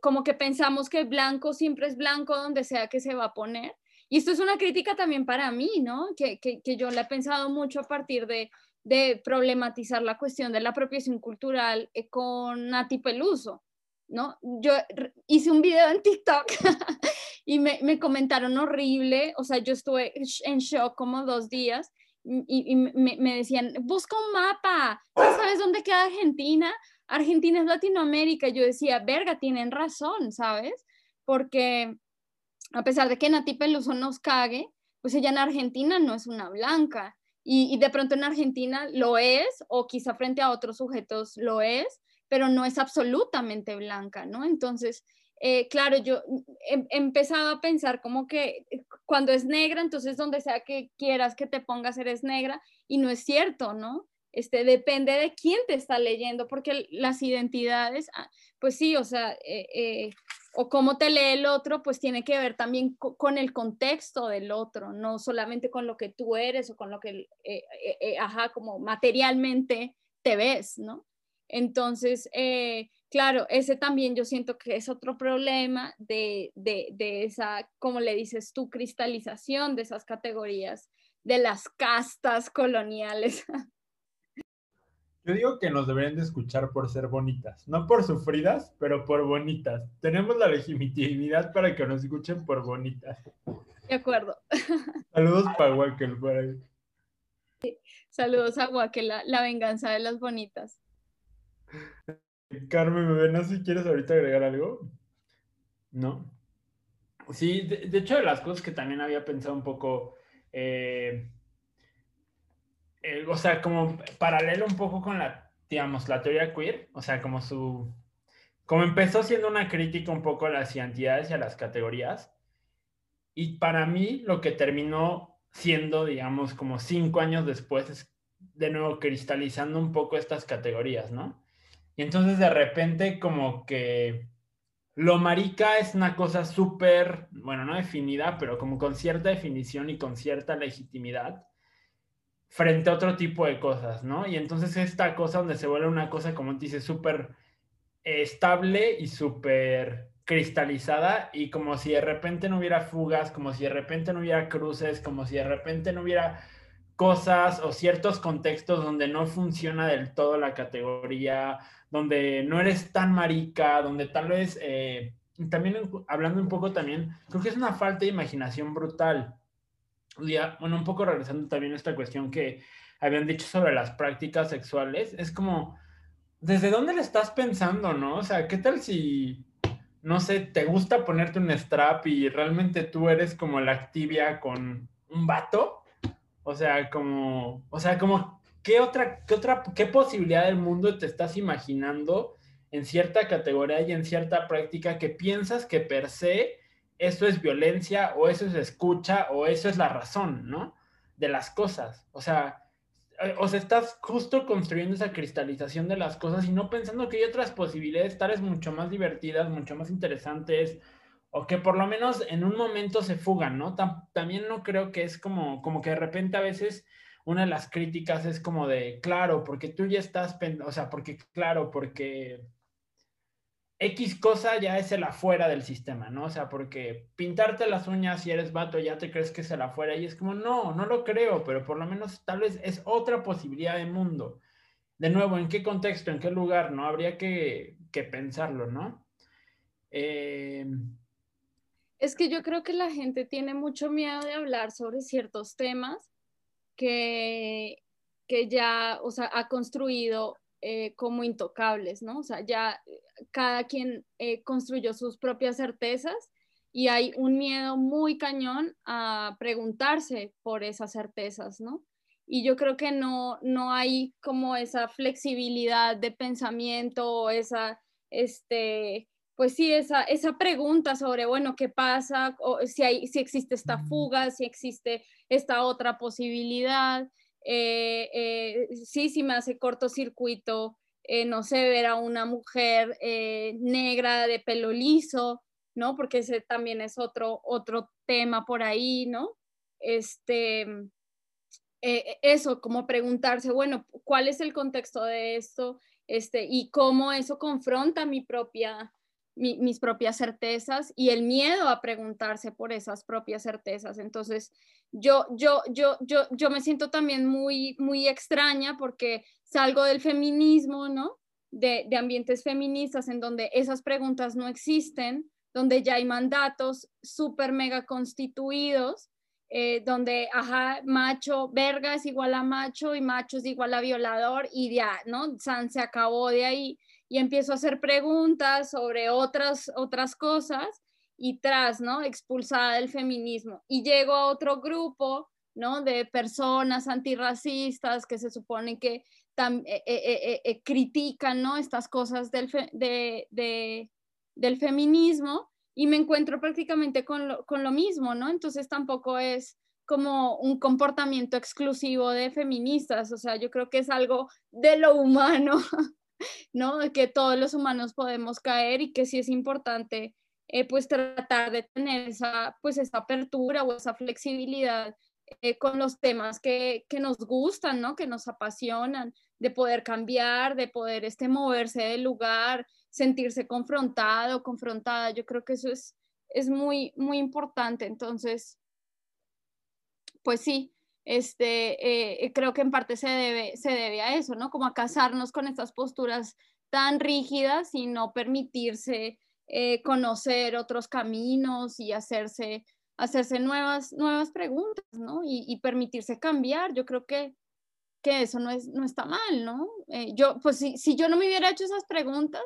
como que pensamos que blanco siempre es blanco donde sea que se va a poner. Y esto es una crítica también para mí, ¿no? Que, que, que yo le he pensado mucho a partir de, de, problematizar la cuestión de la apropiación cultural con Nati Peluso, ¿no? Yo hice un video en TikTok <laughs> y me, me, comentaron horrible, o sea, yo estuve en shock como dos días y, me, decían, busca un mapa, ¿sabes dónde queda Argentina? Argentina es Latinoamérica. Yo decía, verga, tienen razón, ¿sabes? Porque a pesar de que Nati Peluso nos cague, pues ella en Argentina no es una blanca. Y, de pronto en Argentina lo es, o quizá frente a otros sujetos lo es, pero no es absolutamente blanca, ¿no? Entonces, eh, claro, yo he, empezado a pensar como que eh, cuando es negra, entonces donde sea que quieras que te pongas eres negra, y no es cierto, ¿no? Este, depende de quién te está leyendo, porque las identidades, ah, pues sí, o sea, eh, o cómo te lee el otro, pues tiene que ver también con el contexto del otro, no solamente con lo que tú eres o con lo que, eh, eh, eh, ajá, como materialmente te ves, ¿no? Entonces, claro, ese también yo siento que es otro problema de, de, de esa, como le dices tú, cristalización de esas categorías, de las castas coloniales. <laughs> Yo digo que nos deberían de escuchar por ser bonitas, no por sufridas, pero por bonitas. Tenemos la legitimidad para que nos escuchen por bonitas. De acuerdo. <laughs> Saludos para Wakel por ahí. Saludos a Wakel, la, venganza de las bonitas. Carmen, bebé, no sé si quieres ahorita agregar algo. ¿No? Sí, de, hecho, de las cosas que también había pensado un poco eh, eh, o sea, como paralelo un poco con la, digamos, la teoría queer, o sea, como su, como empezó siendo una crítica un poco a las identidades y a las categorías, y para mí lo que terminó siendo, digamos, como cinco años después, es de nuevo cristalizando un poco estas categorías, ¿no? Y entonces de repente como que lo marica es una cosa súper, bueno, no definida, pero como con cierta definición y con cierta legitimidad frente a otro tipo de cosas, ¿no? Y entonces esta cosa donde se vuelve una cosa, como dice, súper estable y súper cristalizada y como si de repente no hubiera fugas, como si de repente no hubiera cruces, como si de repente no hubiera cosas o ciertos contextos donde no funciona del todo la categoría, donde no eres tan marica, donde tal vez, eh, también hablando un poco también, creo que es una falta de imaginación brutal bueno, un poco regresando también a esta cuestión que habían dicho sobre las prácticas sexuales, es como, ¿desde dónde le estás pensando, no? O sea, ¿qué tal si, no sé, te gusta ponerte un strap y realmente tú eres como la activia con un vato? O sea, como, o sea, como, ¿qué otra, qué otra, qué posibilidad del mundo te estás imaginando en cierta categoría y en cierta práctica que piensas que per se eso es violencia o eso es escucha o eso es la razón, ¿no? De las cosas. O sea, eh, o estás justo construyendo esa cristalización de las cosas y no pensando que hay otras posibilidades tales mucho más divertidas, mucho más interesantes, o que por lo menos en un momento se fugan, ¿no? también no creo que es como, como que de repente a veces una de las críticas es como de, claro, porque tú ya estás, o sea, porque, claro, porque X cosa ya es el afuera del sistema, ¿no? O sea, porque pintarte las uñas si eres vato ya te crees que es el afuera y es como, no, no lo creo, pero por lo menos tal vez es otra posibilidad de mundo. De nuevo, ¿en qué contexto, en qué lugar, no? Habría que, pensarlo, ¿no? Eh, es que yo creo que la gente tiene mucho miedo de hablar sobre ciertos temas que, que ya, o sea, ha construido eh, como intocables, ¿no? O sea, ya cada quien eh, construyó sus propias certezas y hay un miedo muy cañón a preguntarse por esas certezas, ¿no? Y yo creo que no, no hay como esa flexibilidad de pensamiento o esa, este, pues sí, esa, esa pregunta sobre, bueno, ¿qué pasa? O si, hay, si existe esta fuga, si existe esta otra posibilidad. Eh, eh, sí, sí me hace cortocircuito, eh, no sé, ver a una mujer negra de pelo liso, ¿no? Porque ese también es otro, otro tema por ahí, ¿no? Este, eso, como preguntarse, bueno, ¿cuál es el contexto de esto? Este, y cómo eso confronta mi propia, mis propias certezas y el miedo a preguntarse por esas propias certezas. Entonces, yo, yo, yo, yo, yo me siento también muy, muy extraña porque salgo del feminismo, ¿no? De, de ambientes feministas en donde esas preguntas no existen, donde ya hay mandatos súper mega constituidos, eh, donde, ajá, macho, verga es igual a macho y macho es igual a violador y ya, ¿no? San se acabó de ahí y empiezo a hacer preguntas sobre otras, otras cosas y tras, ¿no? Expulsada del feminismo. Y llego a otro grupo, ¿no? De personas antirracistas que se supone que eh, eh, eh, critican, ¿no? Estas cosas del, del feminismo y me encuentro prácticamente con lo, con lo mismo, ¿no? Entonces tampoco es como un comportamiento exclusivo de feministas, o sea, yo creo que es algo de lo humano, <laughs> ¿no? Que todos los humanos podemos caer y que sí es importante eh, pues tratar de tener esa, pues esa apertura o esa flexibilidad eh, con los temas que, que, nos gustan, ¿no? Que nos apasionan, de poder cambiar, de poder este, moverse del lugar, sentirse confrontado, confrontada. Yo creo que eso es, es muy, muy importante. Entonces, pues sí, este, eh, creo que en parte se debe, se debe a eso, ¿no? Como a casarnos con estas posturas tan rígidas y no permitirse eh, conocer otros caminos y hacerse, hacerse nuevas, nuevas preguntas, ¿no? Y, permitirse cambiar. Yo creo que, que eso no, es, no está mal, ¿no? Eh, yo, pues si, si, yo no me hubiera hecho esas preguntas,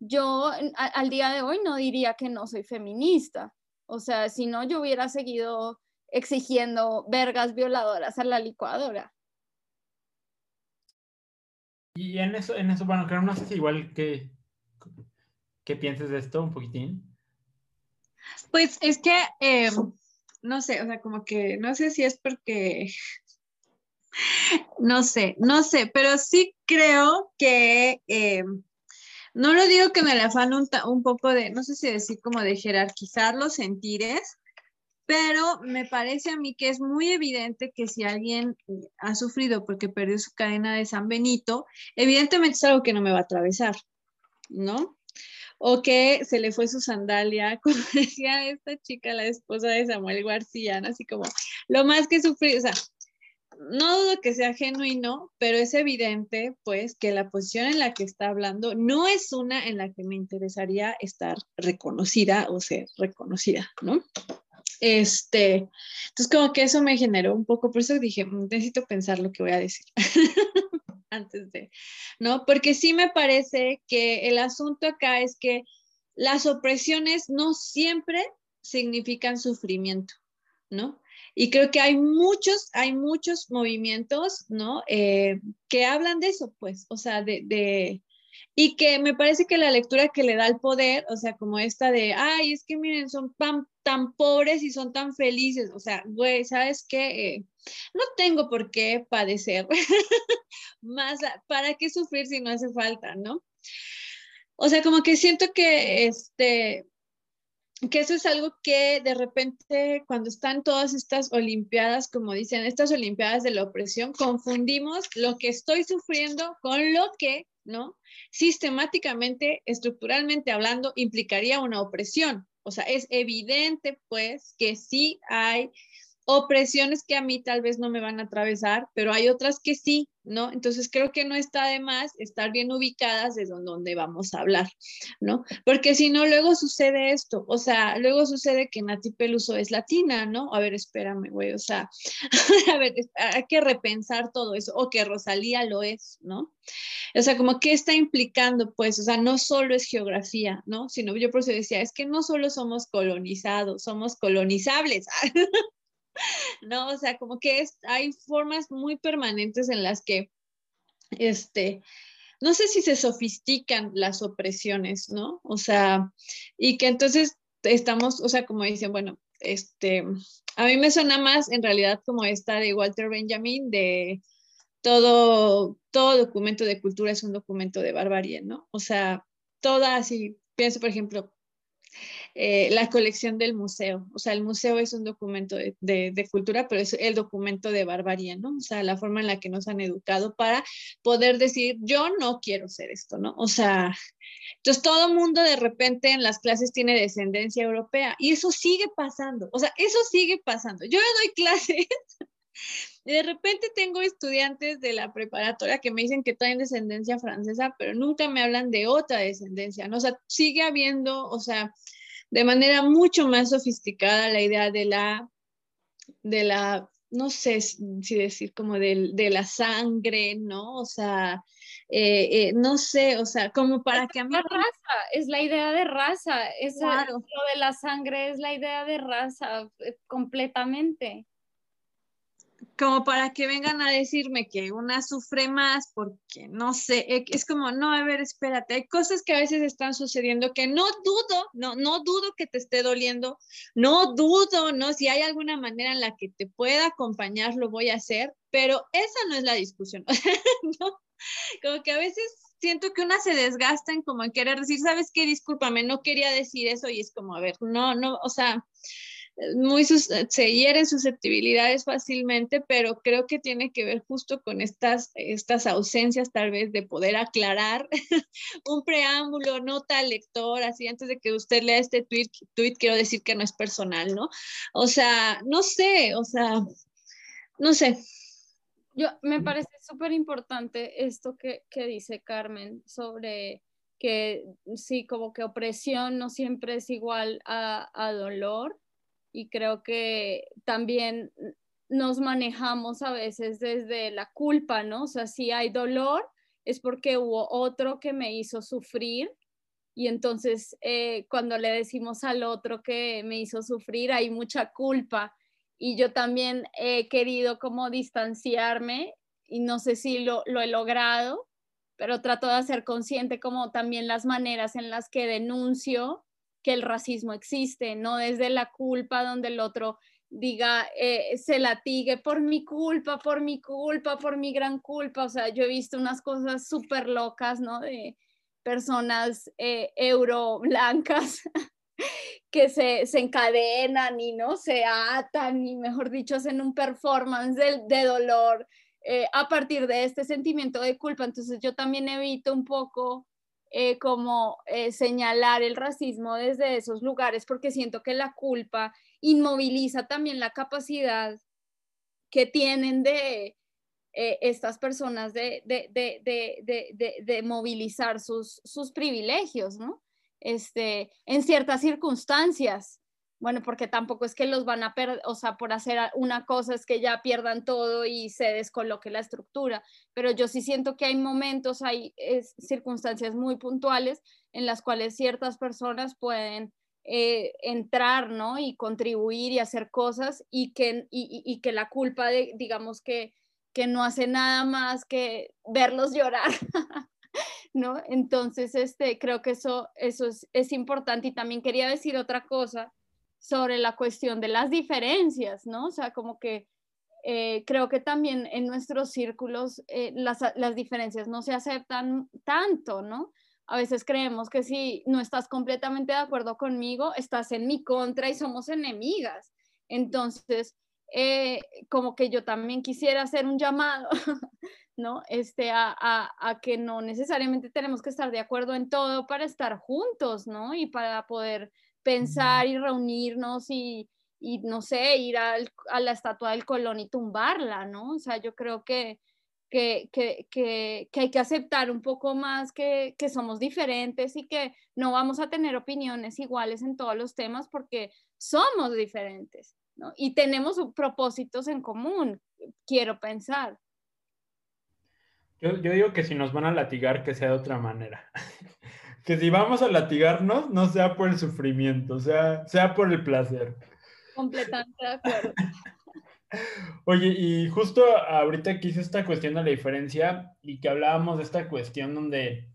yo al día de hoy no diría que no soy feminista. O sea, si no, yo hubiera seguido exigiendo vergas violadoras a la licuadora. Y en eso, en eso, bueno, creo, no sé si igual que, ¿Qué piensas de esto un poquitín? Pues es que, em, no sé, o sea, como que, no sé si es porque, <laughs> no sé, no sé, pero sí creo que, em, no lo digo que me le afano un, un, poco de, no sé si decir como de jerarquizar los sentires, pero me parece a mí que es muy evidente que si alguien ha sufrido porque perdió su cadena de San Benito, evidentemente es algo que no me va a atravesar, ¿no? o que se le fue su sandalia, <laughs> como decía esta chica, la esposa de Samuel García, así como lo más que sufrí, o sea, no dudo que sea genuino, pero es evidente, pues, que la posición en la que está hablando no es una en la que me interesaría estar reconocida o ser reconocida, ¿no? Este, entonces como que eso me generó un poco, por eso dije, mm, necesito pensar lo que voy a decir. <laughs> antes de, ¿no? Porque sí me parece que el asunto acá es que las opresiones no siempre significan sufrimiento, ¿no? Y creo que hay muchos, hay muchos movimientos, ¿no? Eh, que hablan de eso, pues, o sea, de, de, y que me parece que la lectura que le da el poder, o sea, como esta de, ay, es que miren, son tan, tan pobres y son tan felices, o sea, güey, ¿sabes qué? Eh, no tengo por qué padecer, <laughs> más, ¿para qué sufrir si no hace falta, no? O sea, como que siento que, este, que eso es algo que de repente cuando están todas estas olimpiadas, como dicen, estas olimpiadas de la opresión, confundimos lo que estoy sufriendo con lo que, ¿no? Sistemáticamente, estructuralmente hablando, implicaría una opresión. O sea, es evidente, pues, que sí hay opresiones que a mí tal vez no me van a atravesar, pero hay otras que sí, ¿no? Entonces creo que no está de más estar bien ubicadas de donde vamos a hablar, ¿no? Porque si no, luego sucede esto, o sea, luego sucede que Nati Peluso es latina, ¿no? A ver, espérame, güey, o sea, <laughs> a ver, hay que repensar todo eso, o que Rosalía lo es, ¿no? O sea, como que está implicando, pues, o sea, no solo es geografía, ¿no? Sino yo por eso decía, es que no solo somos colonizados, somos colonizables. <laughs> <laughs> ¿no? O sea, como que es, hay formas muy permanentes en las que, este, no sé si se sofistican las opresiones, ¿no? O sea, y que entonces estamos, o sea, como dicen, bueno, este, a mí me suena más en realidad como esta de Walter Benjamin, de todo, todo documento de cultura es un documento de barbarie, ¿no? O sea, toda así, pienso, por ejemplo, eh, la colección del museo. O sea, el museo es un documento de, cultura, pero es el documento de barbarie, ¿no? O sea, la forma en la que nos han educado para poder decir, yo no quiero ser esto, ¿no? O sea, entonces todo mundo de repente en las clases tiene descendencia europea y eso sigue pasando. O sea, eso sigue pasando. Yo doy <laughs> clases. Y de repente tengo estudiantes de la preparatoria que me dicen que traen descendencia francesa, pero nunca me hablan de otra descendencia, ¿no? O sea, sigue habiendo, o sea, de manera mucho más sofisticada la idea de la, de la, no sé si decir como de, de la sangre, ¿no? O sea, eh, eh, no sé, o sea, como para que a mí... La raza, es la idea de raza, es claro. lo de la sangre es la idea de raza eh, completamente como para que vengan a decirme que una sufre más porque no sé, e, es como, no, a ver, espérate, hay cosas que a veces están sucediendo que no dudo, no, no dudo que te esté doliendo, no dudo, no, si hay alguna manera en la que te pueda acompañar, lo voy a hacer, pero esa no es la discusión, <laughs> ¿no? Como que a veces siento que una se desgasta en como en querer decir, ¿sabes qué? Discúlpame, no quería decir eso y es como, a ver, no, no, o sea, muy se hieren susceptibilidades fácilmente, pero creo que tiene que ver justo con estas, estas ausencias tal vez de poder aclarar <laughs> un preámbulo, nota al lector, así antes de que usted lea este tweet, tweet, quiero decir que no es personal, ¿no? O sea, no sé, o sea, no sé. Yo, me parece súper importante esto que, que dice Carmen sobre que sí, como que opresión no siempre es igual a, a dolor y creo que también nos manejamos a veces desde la culpa, ¿no? O sea, si hay dolor es porque hubo otro que me hizo sufrir y entonces eh, cuando le decimos al otro que me hizo sufrir hay mucha culpa y yo también he querido como distanciarme y no sé si lo, lo he logrado, pero trato de ser consciente como también las maneras en las que denuncio que el racismo existe, no desde la culpa donde el otro diga, eh, se latigue por mi culpa, por mi culpa, por mi gran culpa. O sea, yo he visto unas cosas súper locas, ¿no? De personas eh, euro blancas <laughs> que se, se, encadenan y no se atan y, mejor dicho, hacen un performance de, de dolor eh, a partir de este sentimiento de culpa. Entonces yo también evito un poco eh, como eh, señalar el racismo desde esos lugares, porque siento que la culpa inmoviliza también la capacidad que tienen de eh, estas personas de, de, de, de movilizar sus, sus, privilegios, ¿no? Este, en ciertas circunstancias bueno, porque tampoco es que los van a perder, o sea, por hacer una cosa es que ya pierdan todo y se descoloque la estructura, pero yo sí siento que hay momentos, hay circunstancias muy puntuales en las cuales ciertas personas pueden eh, entrar, ¿no? Y contribuir y hacer cosas y que, y, que la culpa de, digamos que, que no hace nada más que verlos llorar. <laughs> ¿No? Entonces, este, creo que eso, eso es, es importante. Y también quería decir otra cosa, sobre la cuestión de las diferencias, ¿no? O sea, como que eh, creo que también en nuestros círculos eh, las, las, diferencias no se aceptan tanto, ¿no? A veces creemos que si no estás completamente de acuerdo conmigo, estás en mi contra y somos enemigas. Entonces, eh, como que yo también quisiera hacer un llamado, <laughs> ¿no? Este, a, a, a, que no necesariamente tenemos que estar de acuerdo en todo para estar juntos, ¿no? Y para poder pensar y reunirnos y, y no sé, ir al, a la estatua del Colón y tumbarla, ¿no? O sea, yo creo que, que, que, que, que hay que aceptar un poco más que, que, somos diferentes y que no vamos a tener opiniones iguales en todos los temas porque somos diferentes, ¿no? Y tenemos propósitos en común, quiero pensar. Yo, yo digo que si nos van a latigar, que sea de otra manera. <laughs> que si vamos a latigarnos, no sea por el sufrimiento, sea, sea por el placer. Completamente de acuerdo. <laughs> Oye, y justo ahorita que hice esta cuestión de la diferencia y que hablábamos de esta cuestión donde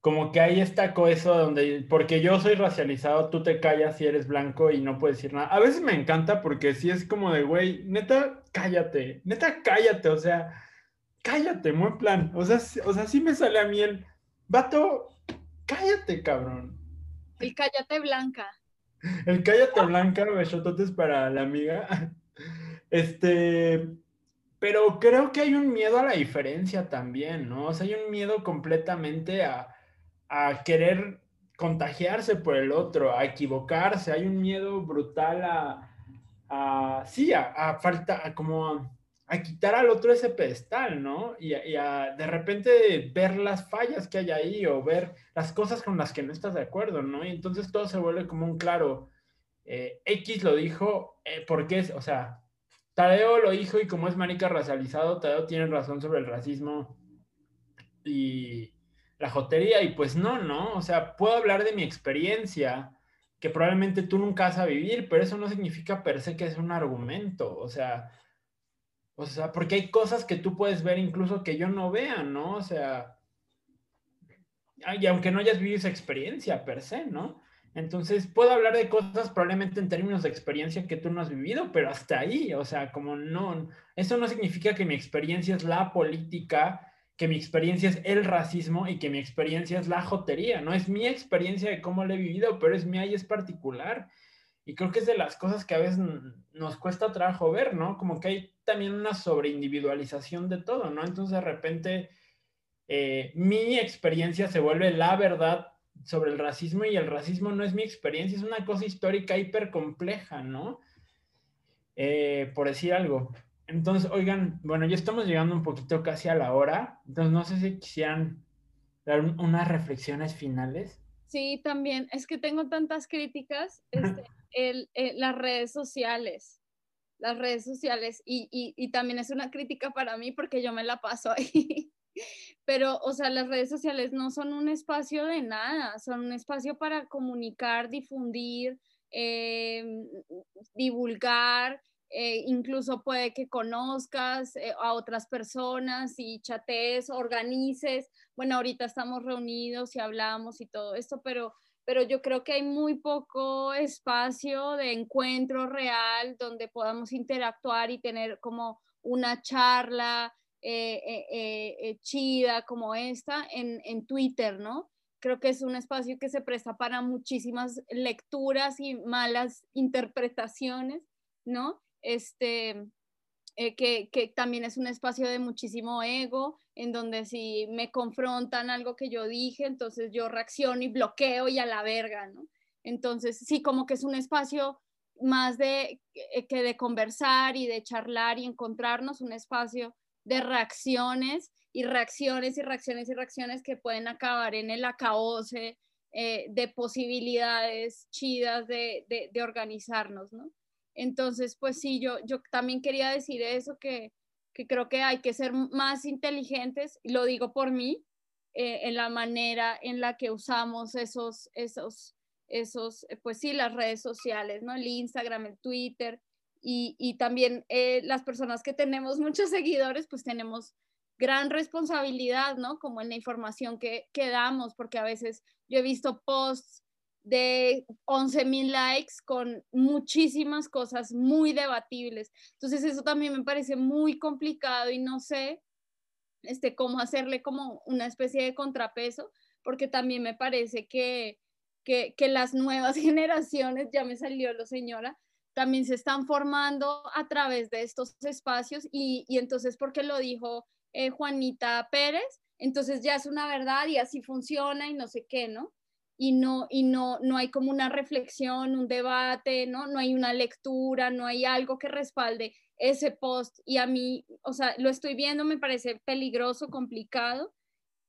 como que hay esta cosa donde, porque yo soy racializado, tú te callas si eres blanco y no puedes decir nada. A veces me encanta porque si es como de, güey, neta, cállate, neta, cállate, o sea, cállate, muy plan. O sea, o sea, sí me sale a mí el, vato, Cállate, cabrón. El cállate blanca. El cállate blanca, besototes para la amiga. Este, pero creo que hay un miedo a la diferencia también, ¿no? O sea, hay un miedo completamente a, a querer contagiarse por el otro, a equivocarse, hay un miedo brutal a, a sí, a, a falta, a como a quitar al otro ese pedestal, ¿no? Y, a, de repente ver las fallas que hay ahí o ver las cosas con las que no estás de acuerdo, ¿no? Y entonces todo se vuelve como un claro, eh, X lo dijo, eh, porque es, o sea, Tadeo lo dijo y como es marica racializado, Tadeo tiene razón sobre el racismo y la jotería y pues no, ¿no? O sea, puedo hablar de mi experiencia que probablemente tú nunca vas a vivir, pero eso no significa per se que es un argumento, o sea o sea, porque hay cosas que tú puedes ver incluso que yo no vea, ¿no? O sea, y aunque no hayas vivido esa experiencia per se, ¿no? Entonces, puedo hablar de cosas probablemente en términos de experiencia que tú no has vivido, pero hasta ahí, o sea, como no, eso no significa que mi experiencia es la política que mi experiencia es el racismo y que mi experiencia es la jotería. No es mi experiencia de cómo lo he vivido, pero es mía y es particular. Y creo que es de las cosas que a veces nos cuesta trabajo ver, ¿no? Como que hay también una sobreindividualización de todo, ¿no? Entonces de repente eh, mi experiencia se vuelve la verdad sobre el racismo y el racismo no es mi experiencia, es una cosa histórica hiper compleja, ¿no? Eh, por decir algo. Entonces, oigan, bueno, ya estamos llegando un poquito casi a la hora, entonces no sé si quisieran dar unas reflexiones finales. Sí, también, es que tengo tantas críticas, este, eh, las redes sociales, las redes sociales, y, y, también es una crítica para mí porque yo me la paso <laughs> ahí. Pero, o sea, las redes sociales no son un espacio de nada, son un espacio para comunicar, difundir, em, divulgar, eh, incluso puede que conozcas eh, a otras personas y chatees, organices. Bueno, ahorita estamos reunidos y hablamos y todo esto, pero, pero yo creo que hay muy poco espacio de encuentro real donde podamos interactuar y tener como una charla eh, chida como esta en, en Twitter, ¿no? creo que es un espacio que se presta para muchísimas lecturas y malas interpretaciones, ¿no? este, eh, que, también es un espacio de muchísimo ego, en donde si me confrontan algo que yo dije, entonces yo reacciono y bloqueo y a la verga, ¿no? Entonces, sí, como que es un espacio más de eh, que de conversar y de charlar y encontrarnos, un espacio de reacciones y reacciones y reacciones y reacciones que pueden acabar en el acabose eh, de posibilidades chidas de, de organizarnos, ¿no? Entonces, pues sí, yo, yo también quería decir eso, que, creo que hay que ser más inteligentes, y lo digo por mí, eh, en la manera en la que usamos esos, esos, esos, eh, pues sí, las redes sociales, ¿no? El Instagram, el Twitter, y, también eh, las personas que tenemos muchos seguidores, pues tenemos gran responsabilidad, ¿no? Como en la información que, que damos, porque a veces yo he visto posts de 11 mil likes con muchísimas cosas muy debatibles. Entonces eso también me parece muy complicado y no sé este, cómo hacerle como una especie de contrapeso, porque también me parece que, que, las nuevas <laughs> generaciones, ya me salió lo señora, también se están formando a través de estos espacios y, y entonces porque lo dijo eh, Juanita Pérez, entonces ya es una verdad y así funciona y no sé qué, ¿no? Y no, y no, no hay como una reflexión, un debate, ¿no? No hay una lectura, no hay algo que respalde ese post y a mí, o sea, lo estoy viendo, me parece peligroso, complicado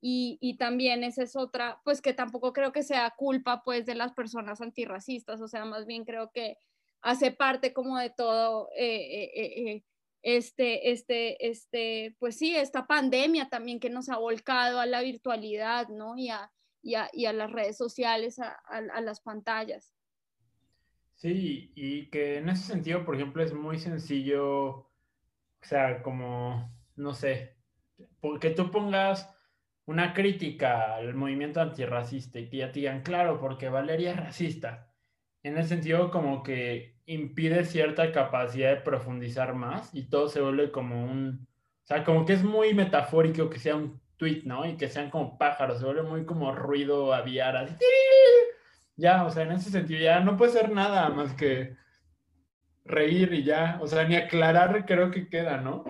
y, y también esa es otra, pues que tampoco creo que sea culpa pues de las personas antirracistas, o sea, más bien creo que hace parte como de todo eh, eh, eh, este, este, este, pues sí, esta pandemia también que nos ha volcado a la virtualidad, ¿no? Y a, y a, las redes sociales, a, las pantallas. Sí, y que en ese sentido, por ejemplo, es muy sencillo, o sea, como, no sé, que tú pongas una crítica al movimiento antirracista y que ya digan, claro, porque Valeria es racista. En el sentido como que impide cierta capacidad de profundizar más y todo se vuelve como un, o sea, como que es muy metafórico que sea un tweet, ¿no? Y que sean como pájaros, se vuelve muy como ruido aviar, así. Ya, o sea, en ese sentido ya no puede ser nada más que reír y ya, o sea, ni aclarar creo que queda, ¿no?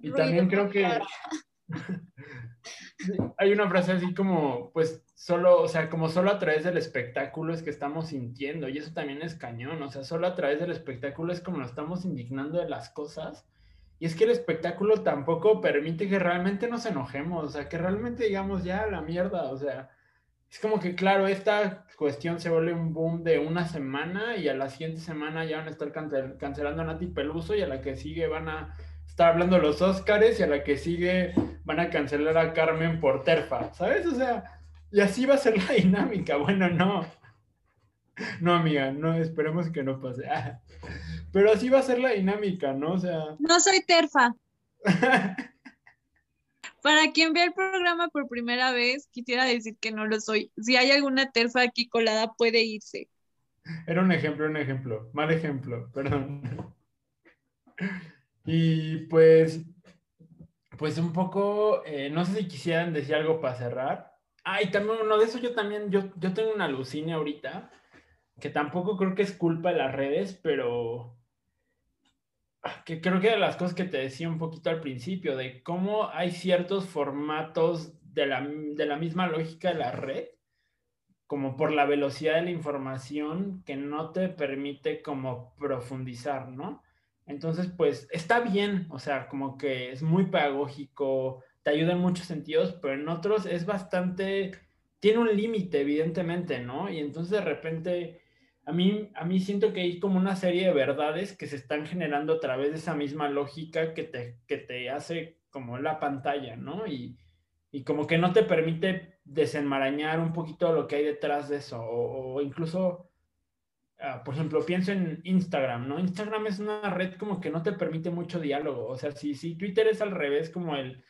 Y también creo que <laughs> hay una frase así como, pues solo, o sea, como solo a través del espectáculo es que estamos sintiendo, y eso también es cañón, o sea, solo a través del espectáculo es como nos estamos indignando de las cosas y es que el espectáculo tampoco permite que realmente nos enojemos, o sea, que realmente digamos ya la mierda, o sea, es como que claro, esta cuestión se vuelve un boom de una semana y a la siguiente semana ya van a estar cancelando a Nati Peluso y a la que sigue van a estar hablando los Óscares y a la que sigue van a cancelar a Carmen por terfa, ¿sabes? O sea, y así va a ser la <laughs> dinámica. Bueno, no. No, amiga, no, esperemos que no pase. <laughs> Pero así va a ser la dinámica, ¿no? O sea. No soy terfa. Para quien vea el programa por primera vez, quisiera decir que no lo soy. Si hay alguna terfa aquí colada, puede irse. Era un ejemplo, un ejemplo. Mal ejemplo, perdón. Y pues, pues un poco, eh, no sé si quisieran decir algo para cerrar. Ah, y también uno de eso yo también, yo, yo tengo una alucina ahorita, que tampoco creo que es culpa de las redes, pero que creo que de las cosas que te decía un poquito al principio, de cómo hay ciertos formatos de la, de la misma lógica de la red, como por la velocidad de la información que no te permite como profundizar, ¿no? Entonces, pues está bien, o sea, como que es muy pedagógico, te ayuda en muchos sentidos, pero en otros es bastante, tiene un límite, evidentemente, ¿no? Y entonces de repente, a mí, a mí siento que hay como una serie de verdades que se están generando a través de esa misma lógica que te, que te hace como la pantalla, ¿no? Y, y como que no te permite desenmarañar un poquito lo que hay detrás de eso, o, incluso Ah, por ejemplo, pienso en Instagram, ¿no? Instagram es una red como que no te permite mucho diálogo. O sea, si, si Twitter es al revés, como el,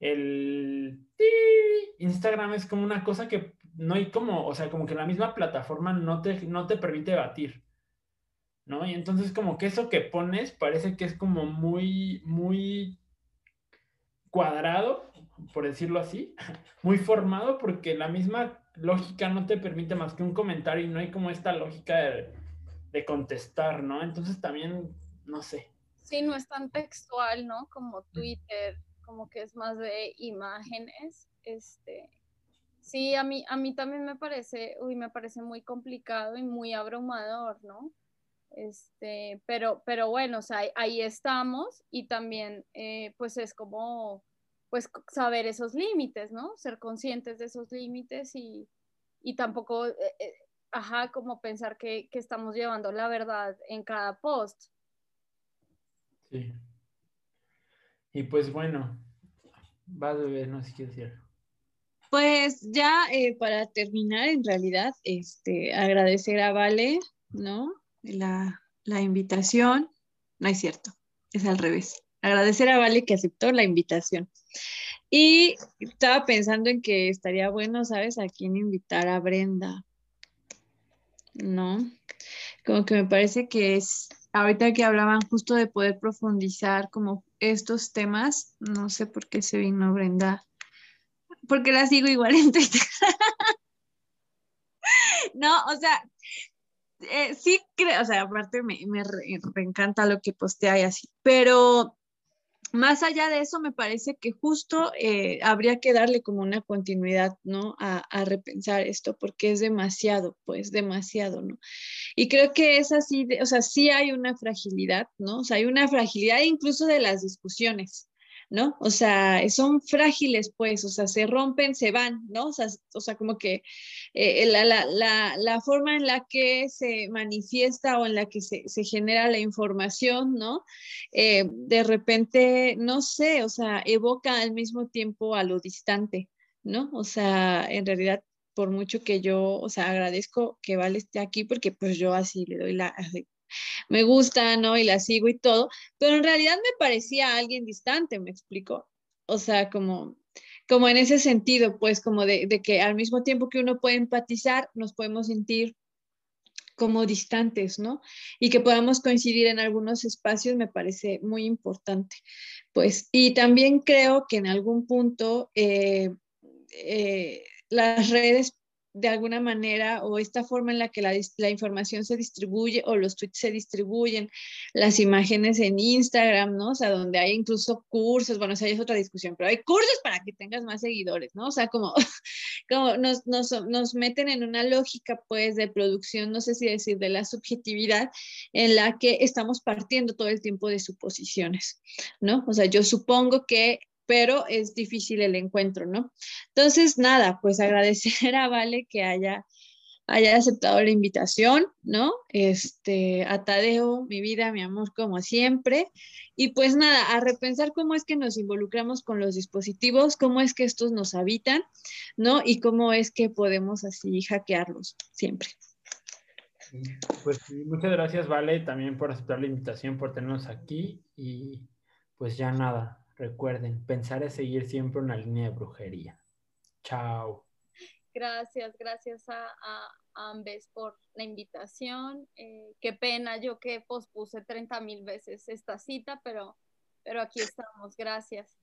el... Instagram es como una cosa que no hay como, o sea, como que la misma plataforma no te, no te permite debatir, ¿no? Y entonces como que eso que pones parece que es como muy, muy cuadrado, por decirlo así, <laughs> muy formado, porque la misma lógica no te permite más que un comentario y no hay como esta lógica de, contestar, ¿no? Entonces también, no sé. Sí, no es tan textual, ¿no? Como Twitter, como que es más de imágenes. Este, sí, a mí, a mí también me parece, uy, me parece muy complicado y muy abrumador, ¿no? Este, pero, pero bueno, o sea, ahí estamos y también, eh, pues es como pues saber esos límites, ¿no? Ser conscientes de esos límites y, tampoco, eh, eh, ajá, como pensar que, estamos llevando la verdad en cada post. Sí. Y pues bueno, va a ver, no sé si quieres. Pues ya eh, para terminar, en realidad, este, agradecer a Vale, ¿no? La, la invitación. No es cierto, es al revés agradecer a Vale que aceptó la invitación. Y estaba pensando en que estaría bueno, ¿sabes? A quién invitar a Brenda. ¿No? Como que me parece que es, ahorita que hablaban justo de poder profundizar como estos temas, no sé por qué se vino Brenda, porque la sigo igual en Twitter. <laughs> no, o sea, eh, sí creo, o sea, aparte me, me, me, encanta lo que postea y así, pero más allá de eso, me parece que justo eh, habría que darle como una continuidad, ¿no? A, repensar esto, porque es demasiado, pues demasiado, ¿no? Y creo que es así, o sea, sí hay una fragilidad, ¿no? O sea, hay una fragilidad incluso de las discusiones, ¿no? O sea, son frágiles, pues, o sea, se rompen, se van, ¿no? O sea, o sea como que eh, la, la, la, la, forma en la que se manifiesta o en la que se, se genera la información, ¿no? Eh, de repente, no sé, o sea, evoca al mismo tiempo a lo distante, ¿no? O sea, en realidad por mucho que yo, o sea, agradezco que Vale esté aquí porque pues yo así le doy la, me gusta, ¿no? Y la sigo y todo, pero en realidad me parecía alguien distante, me explico. O sea, como, como en ese sentido, pues como de, que al mismo tiempo que uno puede empatizar, nos podemos sentir como distantes, ¿no? Y que podamos coincidir en algunos espacios me parece muy importante. Pues, y también creo que en algún punto eh, eh, las redes de alguna manera o esta forma en la que la, la, información se distribuye o los tweets se distribuyen, las imágenes en Instagram, ¿no? O sea, donde hay incluso cursos, bueno, o sea, es otra discusión, pero hay cursos para que tengas más seguidores, ¿no? O sea, como, <laughs> como nos, nos, nos meten en una lógica, pues, de producción, no sé si decir, de la subjetividad, en la que estamos partiendo todo el tiempo de suposiciones, ¿no? O sea, yo supongo que pero es difícil el encuentro, ¿no? Entonces, nada, pues agradecer a Vale que haya, haya aceptado la invitación, ¿no? Este, a Tadeo, mi vida, mi amor, como siempre. Y pues nada, a repensar cómo es que nos involucramos con los dispositivos, cómo es que estos nos habitan, ¿no? Y cómo es que podemos así hackearlos siempre. Pues muchas gracias, Vale, también por aceptar la invitación, por tenernos aquí y pues ya nada, Recuerden, pensar es seguir siempre una línea de brujería. Chao. Gracias, gracias a, Ambes por la invitación. Eh, qué pena yo que pospuse 30 mil veces esta cita, pero, pero aquí estamos. Gracias.